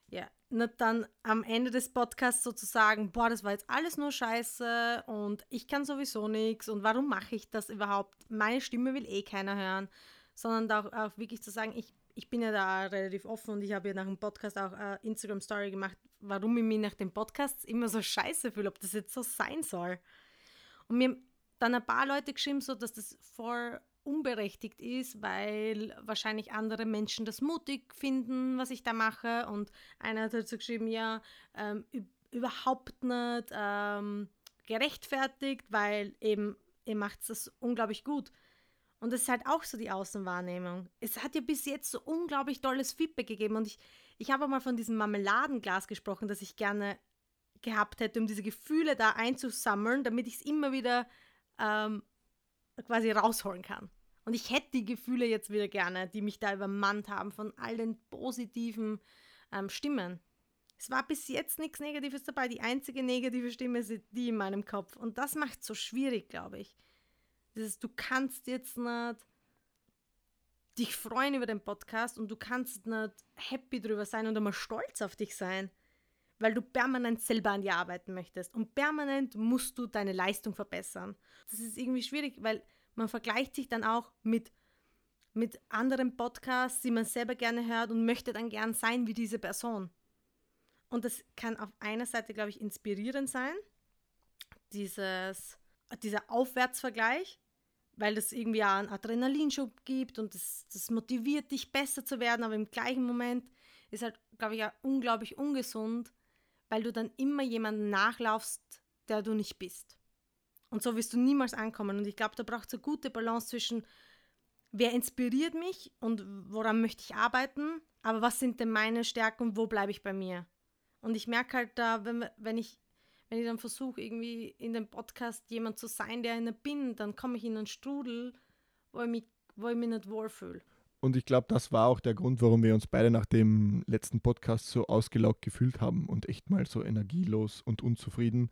ja, nicht dann am Ende des Podcasts sozusagen, boah, das war jetzt alles nur Scheiße und ich kann sowieso nichts und warum mache ich das überhaupt? Meine Stimme will eh keiner hören, sondern da auch, auch wirklich zu sagen, ich, ich bin ja da relativ offen und ich habe ja nach dem Podcast auch äh, Instagram Story gemacht, warum ich mich nach den Podcasts immer so scheiße fühle, ob das jetzt so sein soll. Und mir haben dann ein paar Leute geschrieben, so dass das voll unberechtigt ist, weil wahrscheinlich andere Menschen das mutig finden, was ich da mache. Und einer hat dazu geschrieben, ja, ähm, üb- überhaupt nicht ähm, gerechtfertigt, weil eben ihr macht das unglaublich gut. Und das ist halt auch so die Außenwahrnehmung. Es hat ja bis jetzt so unglaublich tolles Feedback gegeben. Und ich, ich habe mal von diesem Marmeladenglas gesprochen, das ich gerne gehabt hätte, um diese Gefühle da einzusammeln, damit ich es immer wieder ähm, quasi rausholen kann. Und ich hätte die Gefühle jetzt wieder gerne, die mich da übermannt haben von all den positiven ähm, Stimmen. Es war bis jetzt nichts Negatives dabei. Die einzige negative Stimme ist die in meinem Kopf. Und das macht es so schwierig, glaube ich. Dieses, du kannst jetzt nicht dich freuen über den Podcast und du kannst nicht happy drüber sein und einmal stolz auf dich sein, weil du permanent selber an dir arbeiten möchtest. Und permanent musst du deine Leistung verbessern. Das ist irgendwie schwierig, weil man vergleicht sich dann auch mit, mit anderen Podcasts, die man selber gerne hört und möchte dann gern sein wie diese Person. Und das kann auf einer Seite, glaube ich, inspirierend sein, dieses, dieser Aufwärtsvergleich, weil das irgendwie auch einen Adrenalinschub gibt und das, das motiviert dich besser zu werden, aber im gleichen Moment ist halt, glaube ich, auch unglaublich ungesund, weil du dann immer jemanden nachlaufst, der du nicht bist. Und so wirst du niemals ankommen. Und ich glaube, da braucht es eine gute Balance zwischen, wer inspiriert mich und woran möchte ich arbeiten, aber was sind denn meine Stärken und wo bleibe ich bei mir? Und ich merke halt da, wenn, wenn ich wenn ich dann versuche, irgendwie in dem Podcast jemand zu sein, der nicht bin, dann komme ich in einen Strudel, wo ich mich, wo ich mich nicht wohlfühle. Und ich glaube, das war auch der Grund, warum wir uns beide nach dem letzten Podcast so ausgelaugt gefühlt haben und echt mal so energielos und unzufrieden,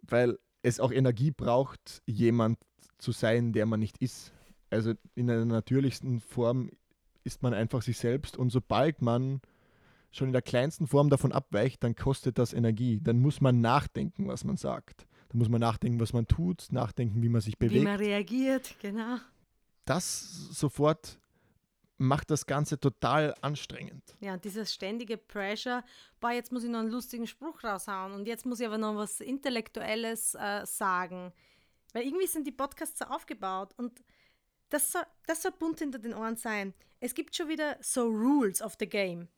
weil es auch Energie braucht, jemand zu sein, der man nicht ist. Also in einer natürlichsten Form ist man einfach sich selbst und sobald man schon in der kleinsten Form davon abweicht, dann kostet das Energie. Dann muss man nachdenken, was man sagt. Dann muss man nachdenken, was man tut, nachdenken, wie man sich bewegt Wie man reagiert, genau. das sofort macht das Ganze total anstrengend. Ja, dieses ständige Pressure, boah, jetzt muss ich noch einen lustigen Spruch raushauen und jetzt muss ich aber noch was Intellektuelles äh, sagen. Weil irgendwie sind die Podcasts so aufgebaut und das soll, das soll bunt hinter den Ohren sein. Es gibt schon wieder so Rules of the Game.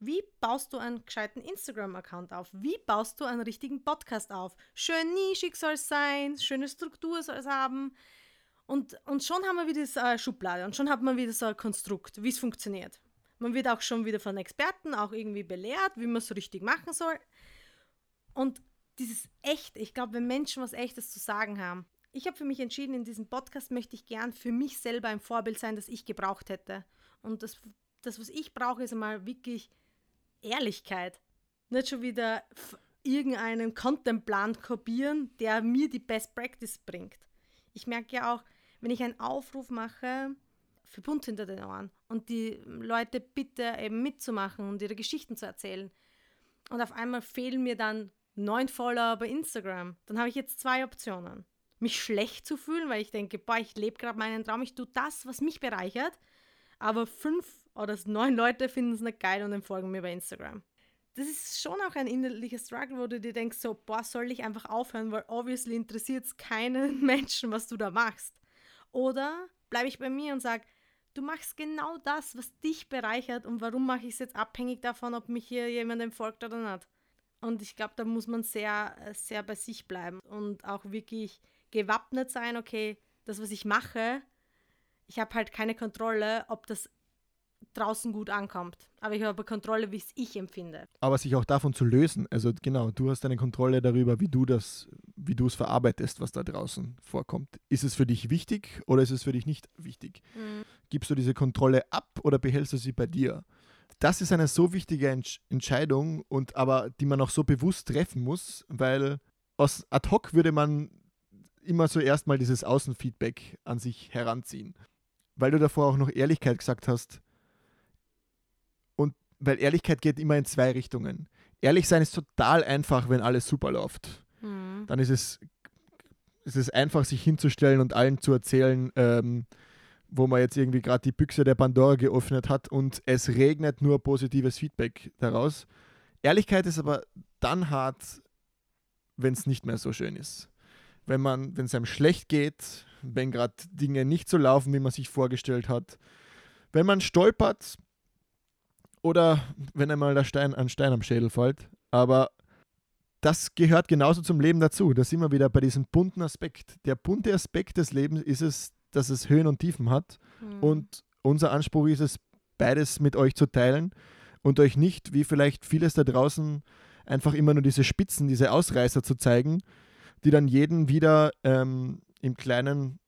Wie baust du einen gescheiten Instagram-Account auf? Wie baust du einen richtigen Podcast auf? Schön nischig soll es sein, schöne Struktur soll es haben. Und, und schon haben wir wieder so eine Schublade und schon hat man wieder so ein Konstrukt, wie es funktioniert. Man wird auch schon wieder von Experten auch irgendwie belehrt, wie man es so richtig machen soll. Und dieses Echte, ich glaube, wenn Menschen was Echtes zu sagen haben, ich habe für mich entschieden, in diesem Podcast möchte ich gern für mich selber ein Vorbild sein, das ich gebraucht hätte. Und das, das was ich brauche, ist einmal wirklich Ehrlichkeit. Nicht schon wieder irgendeinen Contentplan kopieren, der mir die Best Practice bringt. Ich merke ja auch, wenn ich einen Aufruf mache für Bunt hinter den Ohren und die Leute bitte eben mitzumachen und ihre Geschichten zu erzählen und auf einmal fehlen mir dann neun Follower bei Instagram, dann habe ich jetzt zwei Optionen. Mich schlecht zu fühlen, weil ich denke, boah, ich lebe gerade meinen Traum, ich tue das, was mich bereichert, aber fünf oder neun Leute finden es nicht geil und dann folgen mir bei Instagram. Das ist schon auch ein innerlicher Struggle, wo du dir denkst, so, boah, soll ich einfach aufhören, weil obviously interessiert es keinen *laughs* Menschen, was du da machst. Oder bleibe ich bei mir und sage, du machst genau das, was dich bereichert und warum mache ich es jetzt abhängig davon, ob mich hier jemand folgt oder nicht. Und ich glaube, da muss man sehr, sehr bei sich bleiben und auch wirklich gewappnet sein, okay, das, was ich mache, ich habe halt keine Kontrolle, ob das draußen gut ankommt. Aber ich habe Kontrolle, wie es ich empfinde. Aber sich auch davon zu lösen, also genau, du hast eine Kontrolle darüber, wie du das, wie du es verarbeitest, was da draußen vorkommt. Ist es für dich wichtig oder ist es für dich nicht wichtig? Mhm. Gibst du diese Kontrolle ab oder behältst du sie bei dir? Das ist eine so wichtige Entsch Entscheidung und aber die man auch so bewusst treffen muss, weil aus ad hoc würde man immer so erstmal dieses Außenfeedback an sich heranziehen. Weil du davor auch noch Ehrlichkeit gesagt hast. Weil Ehrlichkeit geht immer in zwei Richtungen. Ehrlich sein ist total einfach, wenn alles super läuft. Mhm. Dann ist es, ist es einfach, sich hinzustellen und allen zu erzählen, ähm, wo man jetzt irgendwie gerade die Büchse der Pandora geöffnet hat und es regnet nur positives Feedback daraus. Ehrlichkeit ist aber dann hart, wenn es nicht mehr so schön ist. Wenn man, wenn es einem schlecht geht, wenn gerade Dinge nicht so laufen, wie man sich vorgestellt hat, wenn man stolpert oder wenn einmal der Stein, ein Stein am Schädel fällt. Aber das gehört genauso zum Leben dazu. Da sind wir wieder bei diesem bunten Aspekt. Der bunte Aspekt des Lebens ist es, dass es Höhen und Tiefen hat. Mhm. Und unser Anspruch ist es, beides mit euch zu teilen und euch nicht, wie vielleicht vieles da draußen, einfach immer nur diese Spitzen, diese Ausreißer zu zeigen, die dann jeden wieder ähm, im Kleinen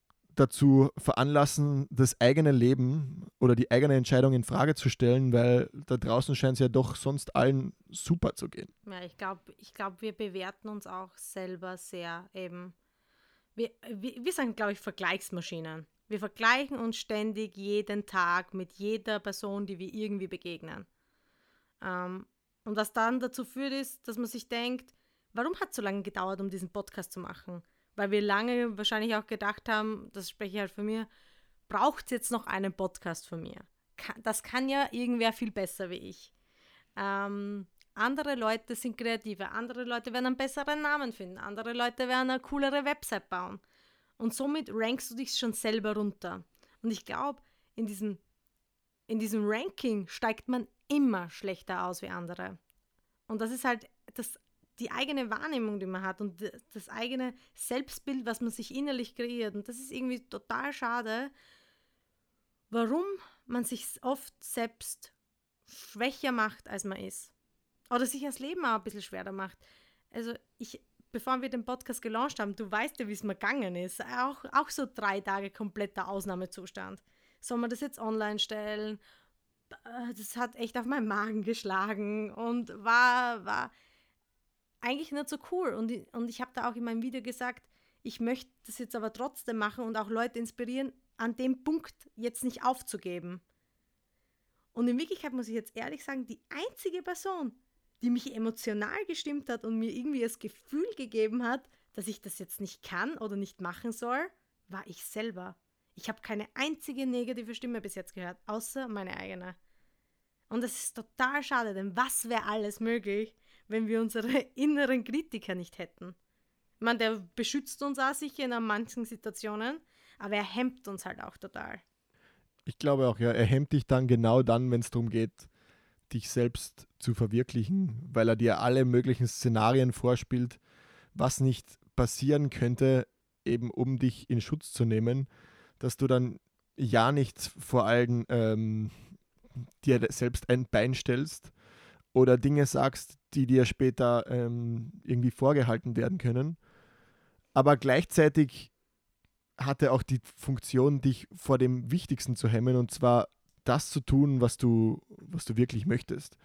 dazu veranlassen, das eigene Leben oder die eigene Entscheidung in Frage zu stellen, weil da draußen scheint es ja doch sonst allen super zu gehen. Ja, ich glaube, ich glaub, wir bewerten uns auch selber sehr eben. Wir, wir, wir sind, glaube ich, Vergleichsmaschinen. Wir vergleichen uns ständig jeden Tag mit jeder Person, die wir irgendwie begegnen. Ähm, und was dann dazu führt, ist, dass man sich denkt, warum hat es so lange gedauert, um diesen Podcast zu machen? Weil wir lange wahrscheinlich auch gedacht haben, das spreche ich halt von mir, braucht es jetzt noch einen Podcast von mir? Das kann ja irgendwer viel besser wie ich. Ähm, andere Leute sind kreativer, andere Leute werden einen besseren Namen finden, andere Leute werden eine coolere Website bauen. Und somit rankst du dich schon selber runter. Und ich glaube, in diesem, in diesem Ranking steigt man immer schlechter aus wie andere. Und das ist halt das, die eigene Wahrnehmung, die man hat und das eigene Selbstbild, was man sich innerlich kreiert. Und das ist irgendwie total schade, warum man sich oft selbst schwächer macht, als man ist. Oder sich das Leben auch ein bisschen schwerer macht. Also ich, bevor wir den Podcast gelauncht haben, du weißt ja, wie es mir gegangen ist. Auch, auch so drei Tage kompletter Ausnahmezustand. Soll man das jetzt online stellen? Äh, das hat echt auf meinen Magen geschlagen und war, war eigentlich nicht so cool. Und, und ich habe da auch in meinem Video gesagt, ich möchte das jetzt aber trotzdem machen und auch Leute inspirieren, an dem Punkt jetzt nicht aufzugeben. Und in Wirklichkeit muss ich jetzt ehrlich sagen, die einzige Person, die mich emotional gestimmt hat und mir irgendwie das Gefühl gegeben hat, dass ich das jetzt nicht kann oder nicht machen soll, war ich selber. Ich habe keine einzige negative Stimme bis jetzt gehört, außer meine eigene. Und das ist total schade, denn was wäre alles möglich, wenn wir unsere *laughs* inneren Kritiker nicht hätten? Ich meine, der beschützt uns auch sicher in manchen Situationen, aber er hemmt uns halt auch total. Ich glaube auch, ja, er hemmt dich dann genau dann, wenn es darum geht, dich selbst zu verwirklichen, weil er dir alle möglichen Szenarien vorspielt, was nicht passieren könnte, eben um dich in Schutz zu nehmen, dass du dann ja nicht vor allen ähm, dir selbst ein Bein stellst oder Dinge sagst, die dir später ähm, irgendwie vorgehalten werden können. Aber gleichzeitig hat er auch die Funktion, dich vor dem Wichtigsten zu hemmen und zwar das zu tun, was du, was du wirklich möchtest.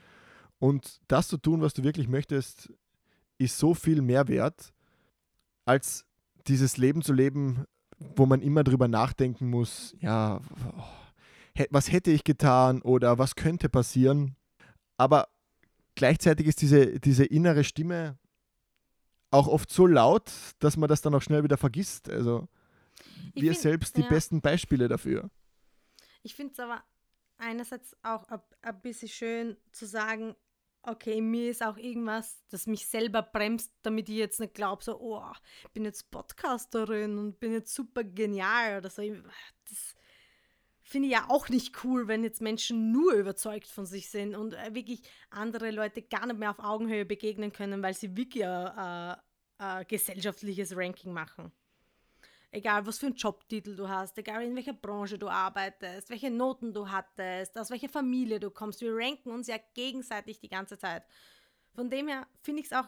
Und das zu tun, was du wirklich möchtest, ist so viel mehr wert, als dieses Leben zu leben, wo man immer drüber nachdenken muss, ja, was hätte ich getan oder was könnte passieren. Aber gleichzeitig ist diese, diese innere Stimme auch oft so laut, dass man das dann auch schnell wieder vergisst. Also ich wir find, selbst die ja. besten Beispiele dafür. Ich finde es aber einerseits auch ein bisschen schön zu sagen, okay, mir ist auch irgendwas, das mich selber bremst, damit ich jetzt nicht glaube, so, oh, ich bin jetzt Podcasterin und bin jetzt super genial oder so. Das finde ich ja auch nicht cool, wenn jetzt Menschen nur überzeugt von sich sind und äh, wirklich andere Leute gar nicht mehr auf Augenhöhe begegnen können, weil sie wirklich ein, ein gesellschaftliches Ranking machen egal was für einen Jobtitel du hast, egal in welcher Branche du arbeitest, welche Noten du hattest, aus welcher Familie du kommst. Wir ranken uns ja gegenseitig die ganze Zeit. Von dem her finde ich es auch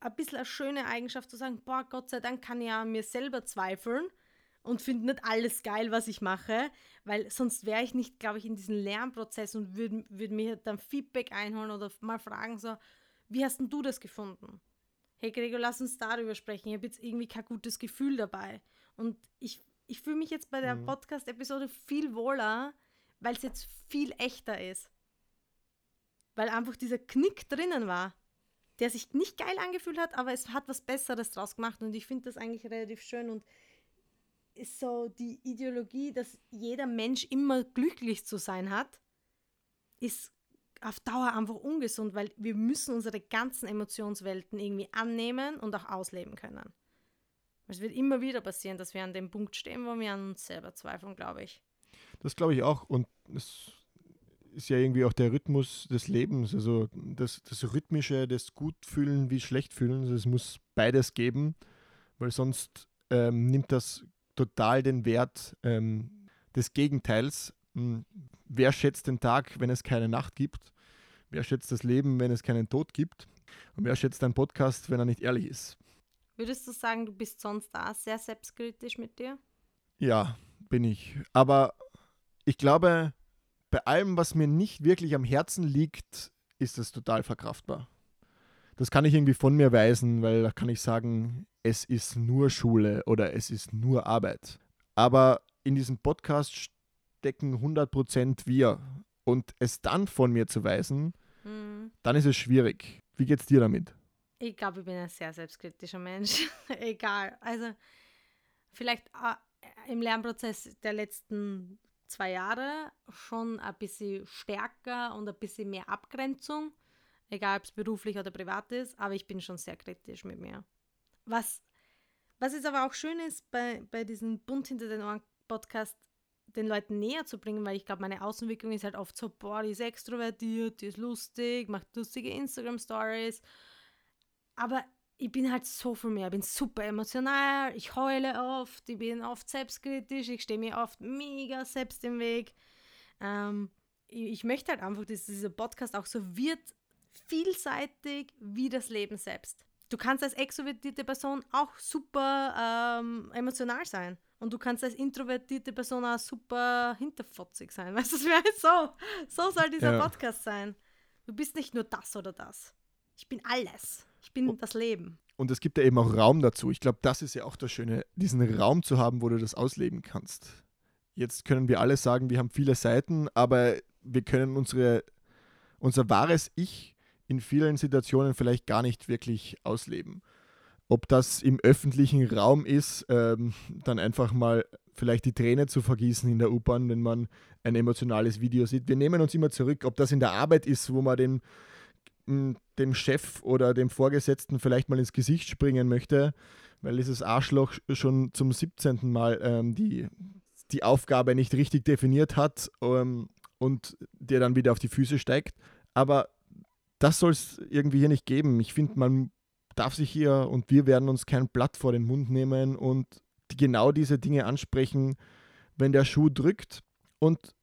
ein bisschen eine schöne Eigenschaft zu sagen, boah, Gott sei Dank kann ich ja mir selber zweifeln und finde nicht alles geil, was ich mache, weil sonst wäre ich nicht, glaube ich, in diesem Lernprozess und würde würd mir dann Feedback einholen oder mal fragen so, wie hast denn du das gefunden? hey Gregor, lass uns darüber sprechen. Ich habe jetzt irgendwie kein gutes Gefühl dabei. Und ich, ich fühle mich jetzt bei der mhm. Podcast-Episode viel wohler, weil es jetzt viel echter ist. Weil einfach dieser Knick drinnen war, der sich nicht geil angefühlt hat, aber es hat was Besseres draus gemacht. Und ich finde das eigentlich relativ schön. Und ist so die Ideologie, dass jeder Mensch immer glücklich zu sein hat, ist auf Dauer einfach ungesund, weil wir müssen unsere ganzen Emotionswelten irgendwie annehmen und auch ausleben können. Es wird immer wieder passieren, dass wir an dem Punkt stehen, wo wir an uns selber zweifeln, glaube ich. Das glaube ich auch. Und es ist ja irgendwie auch der Rhythmus des Lebens. Also das, das Rhythmische, das Gutfühlen wie Schlechtfühlen. Es muss beides geben, weil sonst ähm, nimmt das total den Wert ähm, des Gegenteils. Hm, wer schätzt den Tag, wenn es keine Nacht gibt? Wer schätzt das Leben, wenn es keinen Tod gibt? Und wer schätzt einen Podcast, wenn er nicht ehrlich ist? Würdest du sagen, du bist sonst auch sehr selbstkritisch mit dir? Ja, bin ich. Aber ich glaube, bei allem, was mir nicht wirklich am Herzen liegt, ist es total verkraftbar. Das kann ich irgendwie von mir weisen, weil da kann ich sagen, es ist nur Schule oder es ist nur Arbeit. Aber in diesem Podcast stecken 100% wir. Und es dann von mir zu weisen, mhm. dann ist es schwierig. Wie geht's dir damit? Ich glaube, ich bin ein sehr selbstkritischer Mensch. *laughs* Egal. Also, vielleicht äh, im Lernprozess der letzten zwei Jahre schon ein bisschen stärker und ein bisschen mehr Abgrenzung. Egal, ob es beruflich oder privat ist, aber ich bin schon sehr kritisch mit mir. Was, was jetzt aber auch schön ist bei, bei diesem Bunt hinter den Ohren Podcast, den Leuten näher zu bringen, weil ich glaube, meine Außenwirkung ist halt oft so, boah, die ist extrovertiert, die ist lustig, macht lustige Instagram-Stories. Aber ich bin halt so viel mehr. Ich bin super emotional, ich heule oft, ich bin oft selbstkritisch, ich stehe mir oft mega selbst im Weg. Ähm, ich, ich, möchte halt einfach, dass dieser Podcast auch so wird, vielseitig wie das Leben selbst. Du kannst als extrovertierte Person auch super ähm, emotional sein. Und du kannst als introvertierte Person auch super hinterfotzig sein. *laughs* Weißt du, so, so soll dieser ja. Podcast sein. Du bist nicht nur das oder das. Ich bin alles. Ich bin das Leben. Und es gibt ja eben auch Raum dazu. Ich glaube, das ist ja auch das Schöne, diesen Raum zu haben, wo du das ausleben kannst. Jetzt können wir alle sagen, wir haben viele Seiten, aber wir können unsere, unser wahres Ich in vielen Situationen vielleicht gar nicht wirklich ausleben. Ob das im öffentlichen Raum ist, ähm, dann einfach mal vielleicht die Träne zu vergießen in der U-Bahn, wenn man ein emotionales Video sieht. Wir nehmen uns immer zurück, ob das in der Arbeit ist, wo man den, dem Chef oder dem Vorgesetzten vielleicht mal ins Gesicht springen möchte, weil dieses Arschloch schon zum 17. Mal ähm, die, die Aufgabe nicht richtig definiert hat ähm, und der dann wieder auf die Füße steigt. Aber das soll es irgendwie hier nicht geben. Ich finde, man darf sich hier und wir werden uns kein Blatt vor den Mund nehmen und genau diese Dinge ansprechen, wenn der Schuh drückt und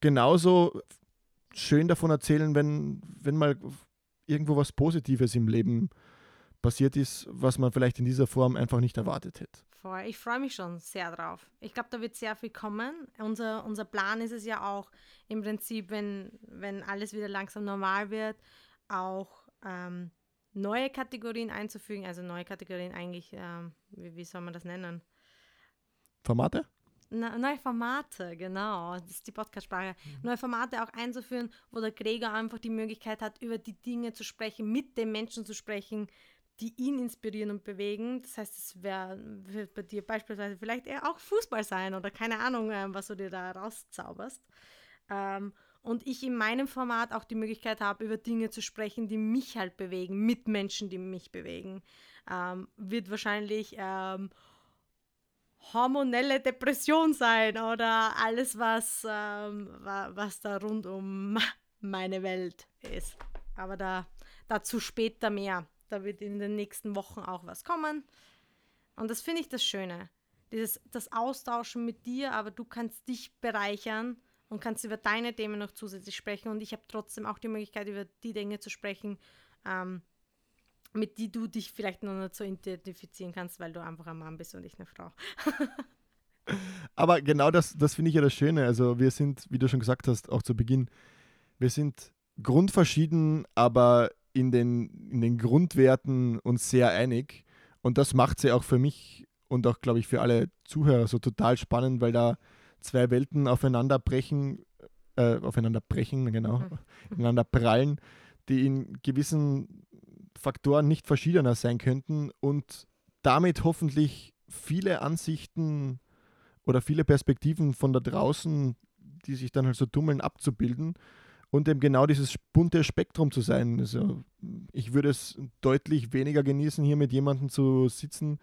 genauso schön davon erzählen, wenn, wenn mal irgendwo was Positives im Leben passiert ist, was man vielleicht in dieser Form einfach nicht erwartet hätte. Voll. Ich freue mich schon sehr drauf. Ich glaube, da wird sehr viel kommen. Unser, unser Plan ist es ja auch im Prinzip, wenn, wenn alles wieder langsam normal wird, auch ähm, neue Kategorien einzufügen, also neue Kategorien eigentlich, ähm, wie, wie, soll man das nennen? Formate? Na, neue Formate, genau. Das ist die Podcast-Sprache. Mhm. Neue Formate auch einzuführen, wo der Gregor einfach die Möglichkeit hat, über die Dinge zu sprechen, mit den Menschen zu sprechen, die ihn inspirieren und bewegen. Das heißt, es wäre bei dir beispielsweise vielleicht eher auch Fußball sein oder keine Ahnung, ähm, was du dir da rauszauberst. Ähm, und ich in meinem Format auch die Möglichkeit habe, über Dinge zu sprechen, die mich halt bewegen, mit Menschen, die mich bewegen, ähm, wird wahrscheinlich ähm, hormonelle Depression sein oder alles, was, ähm, was da rund um meine Welt ist. Aber da, dazu später mehr. Da wird in den nächsten Wochen auch was kommen. Und das finde ich das Schöne. Dieses, das Austauschen mit dir, aber du kannst dich bereichern und kannst über deine Themen noch zusätzlich sprechen. Und ich habe trotzdem auch die Möglichkeit, über die Dinge zu sprechen, ähm, mit die du dich vielleicht noch nicht so identifizieren kannst, weil du einfach ein Mann bist und ich eine Frau. *laughs* Aber genau das, das finde ich ja das Schöne. Also wir sind, wie du schon gesagt hast, auch zu Beginn, wir sind grundverschieden, aber in den, in den Grundwerten uns sehr einig. Und das macht sie auch für mich und auch, glaube ich, für alle Zuhörer so total spannend, weil da zwei Welten aufeinander brechen, äh, aufeinander brechen, genau, mhm. ineinander prallen, die in gewissen Faktoren nicht verschiedener sein könnten und damit hoffentlich viele Ansichten oder viele Perspektiven von da draußen, die sich dann halt so tummeln, abzubilden und eben genau dieses bunte Spektrum zu sein. Also ich würde es deutlich weniger genießen, hier mit jemandem zu sitzen,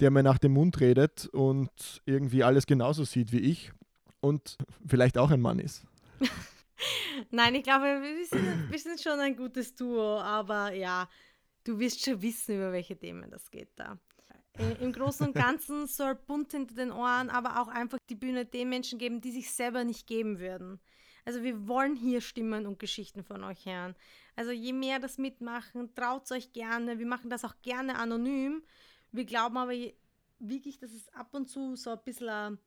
der mir nach dem Mund redet und irgendwie alles genauso sieht wie ich und vielleicht auch ein Mann ist. *laughs* Nein, ich glaube, wir sind, wir sind schon ein gutes Duo, aber ja, du wirst schon wissen, über welche Themen das geht da. Im Großen und Ganzen *laughs* soll bunt hinter den Ohren, aber auch einfach die Bühne den Menschen geben, die sich selber nicht geben würden. Also wir wollen hier Stimmen und Geschichten von euch hören. Also je mehr das mitmachen, traut euch gerne. Wir machen das auch gerne anonym. Wir glauben aber wirklich, dass es ab und zu so ein bisschen eine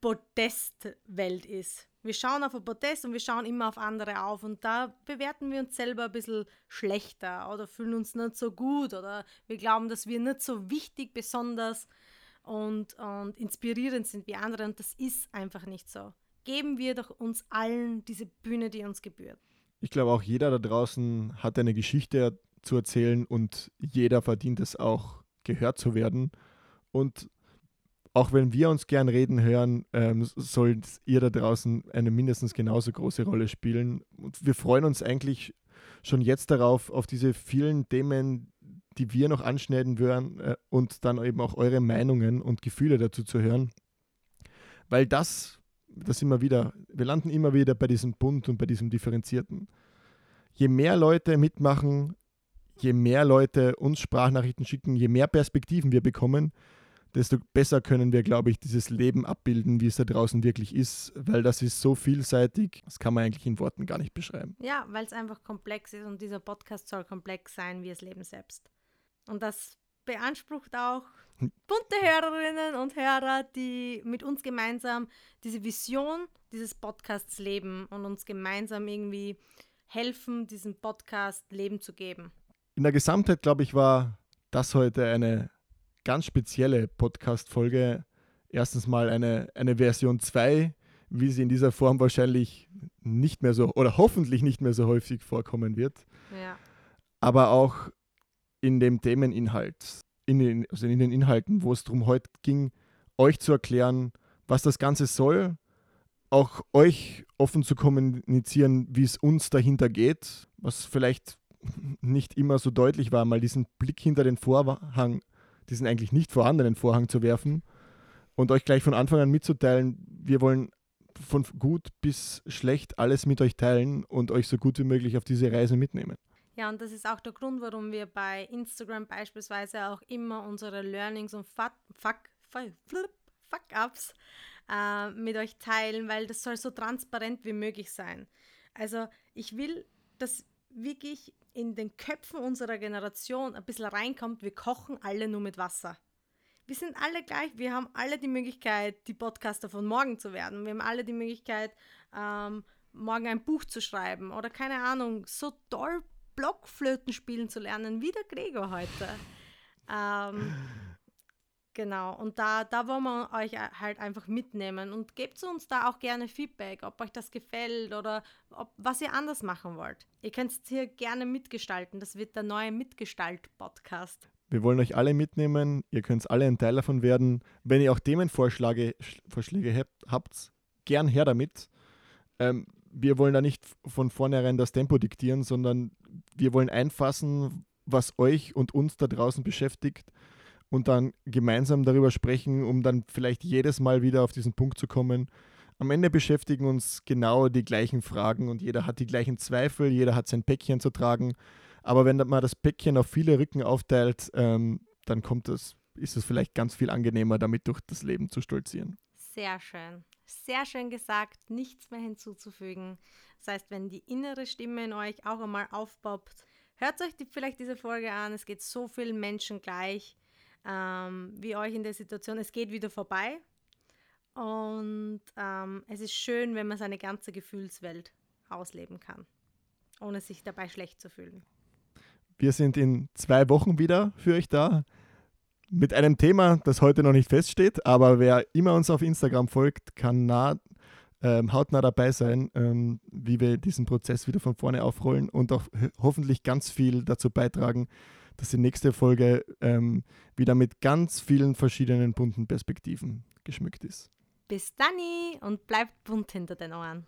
Podestwelt ist. Wir schauen auf ein Podest und wir schauen immer auf andere auf und da bewerten wir uns selber ein bisschen schlechter oder fühlen uns nicht so gut oder wir glauben, dass wir nicht so wichtig, besonders und, und inspirierend sind wie andere und das ist einfach nicht so geben wir doch uns allen diese Bühne, die uns gebührt. Ich glaube, auch jeder da draußen hat eine Geschichte zu erzählen und jeder verdient es auch, gehört zu werden. Und auch wenn wir uns gern reden hören, ähm, sollt ihr da draußen eine mindestens genauso große Rolle spielen. Und wir freuen uns eigentlich schon jetzt darauf, auf diese vielen Themen, die wir noch anschneiden würden äh, und dann eben auch eure Meinungen und Gefühle dazu zu hören. Weil das das immer wieder, wir landen immer wieder bei diesem Bunt und bei diesem Differenzierten. Je mehr Leute mitmachen, je mehr Leute uns Sprachnachrichten schicken, je mehr Perspektiven wir bekommen, desto besser können wir, glaube ich, dieses Leben abbilden, wie es da draußen wirklich ist, weil das ist so vielseitig, das kann man eigentlich in Worten gar nicht beschreiben. Ja, weil es einfach komplex ist und dieser Podcast soll komplex sein wie das Leben selbst. Und das beansprucht auch bunte Hörerinnen und Hörer, die mit uns gemeinsam diese Vision dieses Podcasts leben und uns gemeinsam irgendwie helfen, diesen Podcast Leben zu geben. In der Gesamtheit, glaube ich, war das heute eine ganz spezielle Podcast-Folge. Erstens mal eine, eine Version 2, wie sie in dieser Form wahrscheinlich nicht mehr so oder hoffentlich nicht mehr so häufig vorkommen wird. Ja. Aber auch in dem Themeninhalt in den, also in den Inhalten, wo es darum heute ging, euch zu erklären, was das Ganze soll, auch euch offen zu kommunizieren, wie es uns dahinter geht, was vielleicht nicht immer so deutlich war, mal diesen Blick hinter den Vorhang, diesen eigentlich nicht vorhandenen Vorhang zu werfen und euch gleich von Anfang an mitzuteilen, wir wollen von gut bis schlecht alles mit euch teilen und euch so gut wie möglich auf diese Reise mitnehmen. Ja, und das ist auch der Grund, warum wir bei Instagram beispielsweise auch immer unsere Learnings und Fuck-Ups äh, mit euch teilen, weil das soll so transparent wie möglich sein. Also ich will, dass wirklich in den Köpfen unserer Generation ein bisschen reinkommt, wir kochen alle nur mit Wasser. Wir sind alle gleich, wir haben alle die Möglichkeit, die Podcaster von morgen zu werden. Wir haben alle die Möglichkeit, ähm, morgen ein Buch zu schreiben oder keine Ahnung, so toll Blockflöten spielen zu lernen, wie der Gregor heute. Ähm, genau, und da, da wollen wir euch halt einfach mitnehmen und gebt uns da auch gerne Feedback, ob euch das gefällt oder ob, was ihr anders machen wollt. Ihr könnt es hier gerne mitgestalten, das wird der neue Mitgestalt-Podcast. Wir wollen euch alle mitnehmen, ihr könnt alle ein Teil davon werden. Wenn ihr auch Themenvorschläge Vorschläge habt, gern her damit. Ähm, wir wollen da nicht von vornherein das Tempo diktieren, sondern wir wollen einfassen, was euch und uns da draußen beschäftigt und dann gemeinsam darüber sprechen, um dann vielleicht jedes Mal wieder auf diesen Punkt zu kommen. Am Ende beschäftigen uns genau die gleichen Fragen und jeder hat die gleichen Zweifel, jeder hat sein Päckchen zu tragen. Aber wenn man das Päckchen auf viele Rücken aufteilt, ähm, dann kommt es, ist es vielleicht ganz viel angenehmer, damit durch das Leben zu stolzieren. Sehr schön. Sehr schön gesagt, nichts mehr hinzuzufügen. Das heißt, wenn die innere Stimme in euch auch einmal aufpoppt, hört euch die, vielleicht diese Folge an. Es geht so vielen Menschen gleich ähm, wie euch in der Situation. Es geht wieder vorbei. Und ähm, es ist schön, wenn man seine ganze Gefühlswelt ausleben kann, ohne sich dabei schlecht zu fühlen. Wir sind in zwei Wochen wieder für euch da mit einem Thema, das heute noch nicht feststeht, aber wer immer uns auf Instagram folgt, kann nah, ähm, hautnah dabei sein, ähm, wie wir diesen Prozess wieder von vorne aufrollen und auch hoffentlich ganz viel dazu beitragen, dass die nächste Folge ähm, wieder mit ganz vielen verschiedenen bunten Perspektiven geschmückt ist. Bis dann und bleibt bunt hinter den Ohren.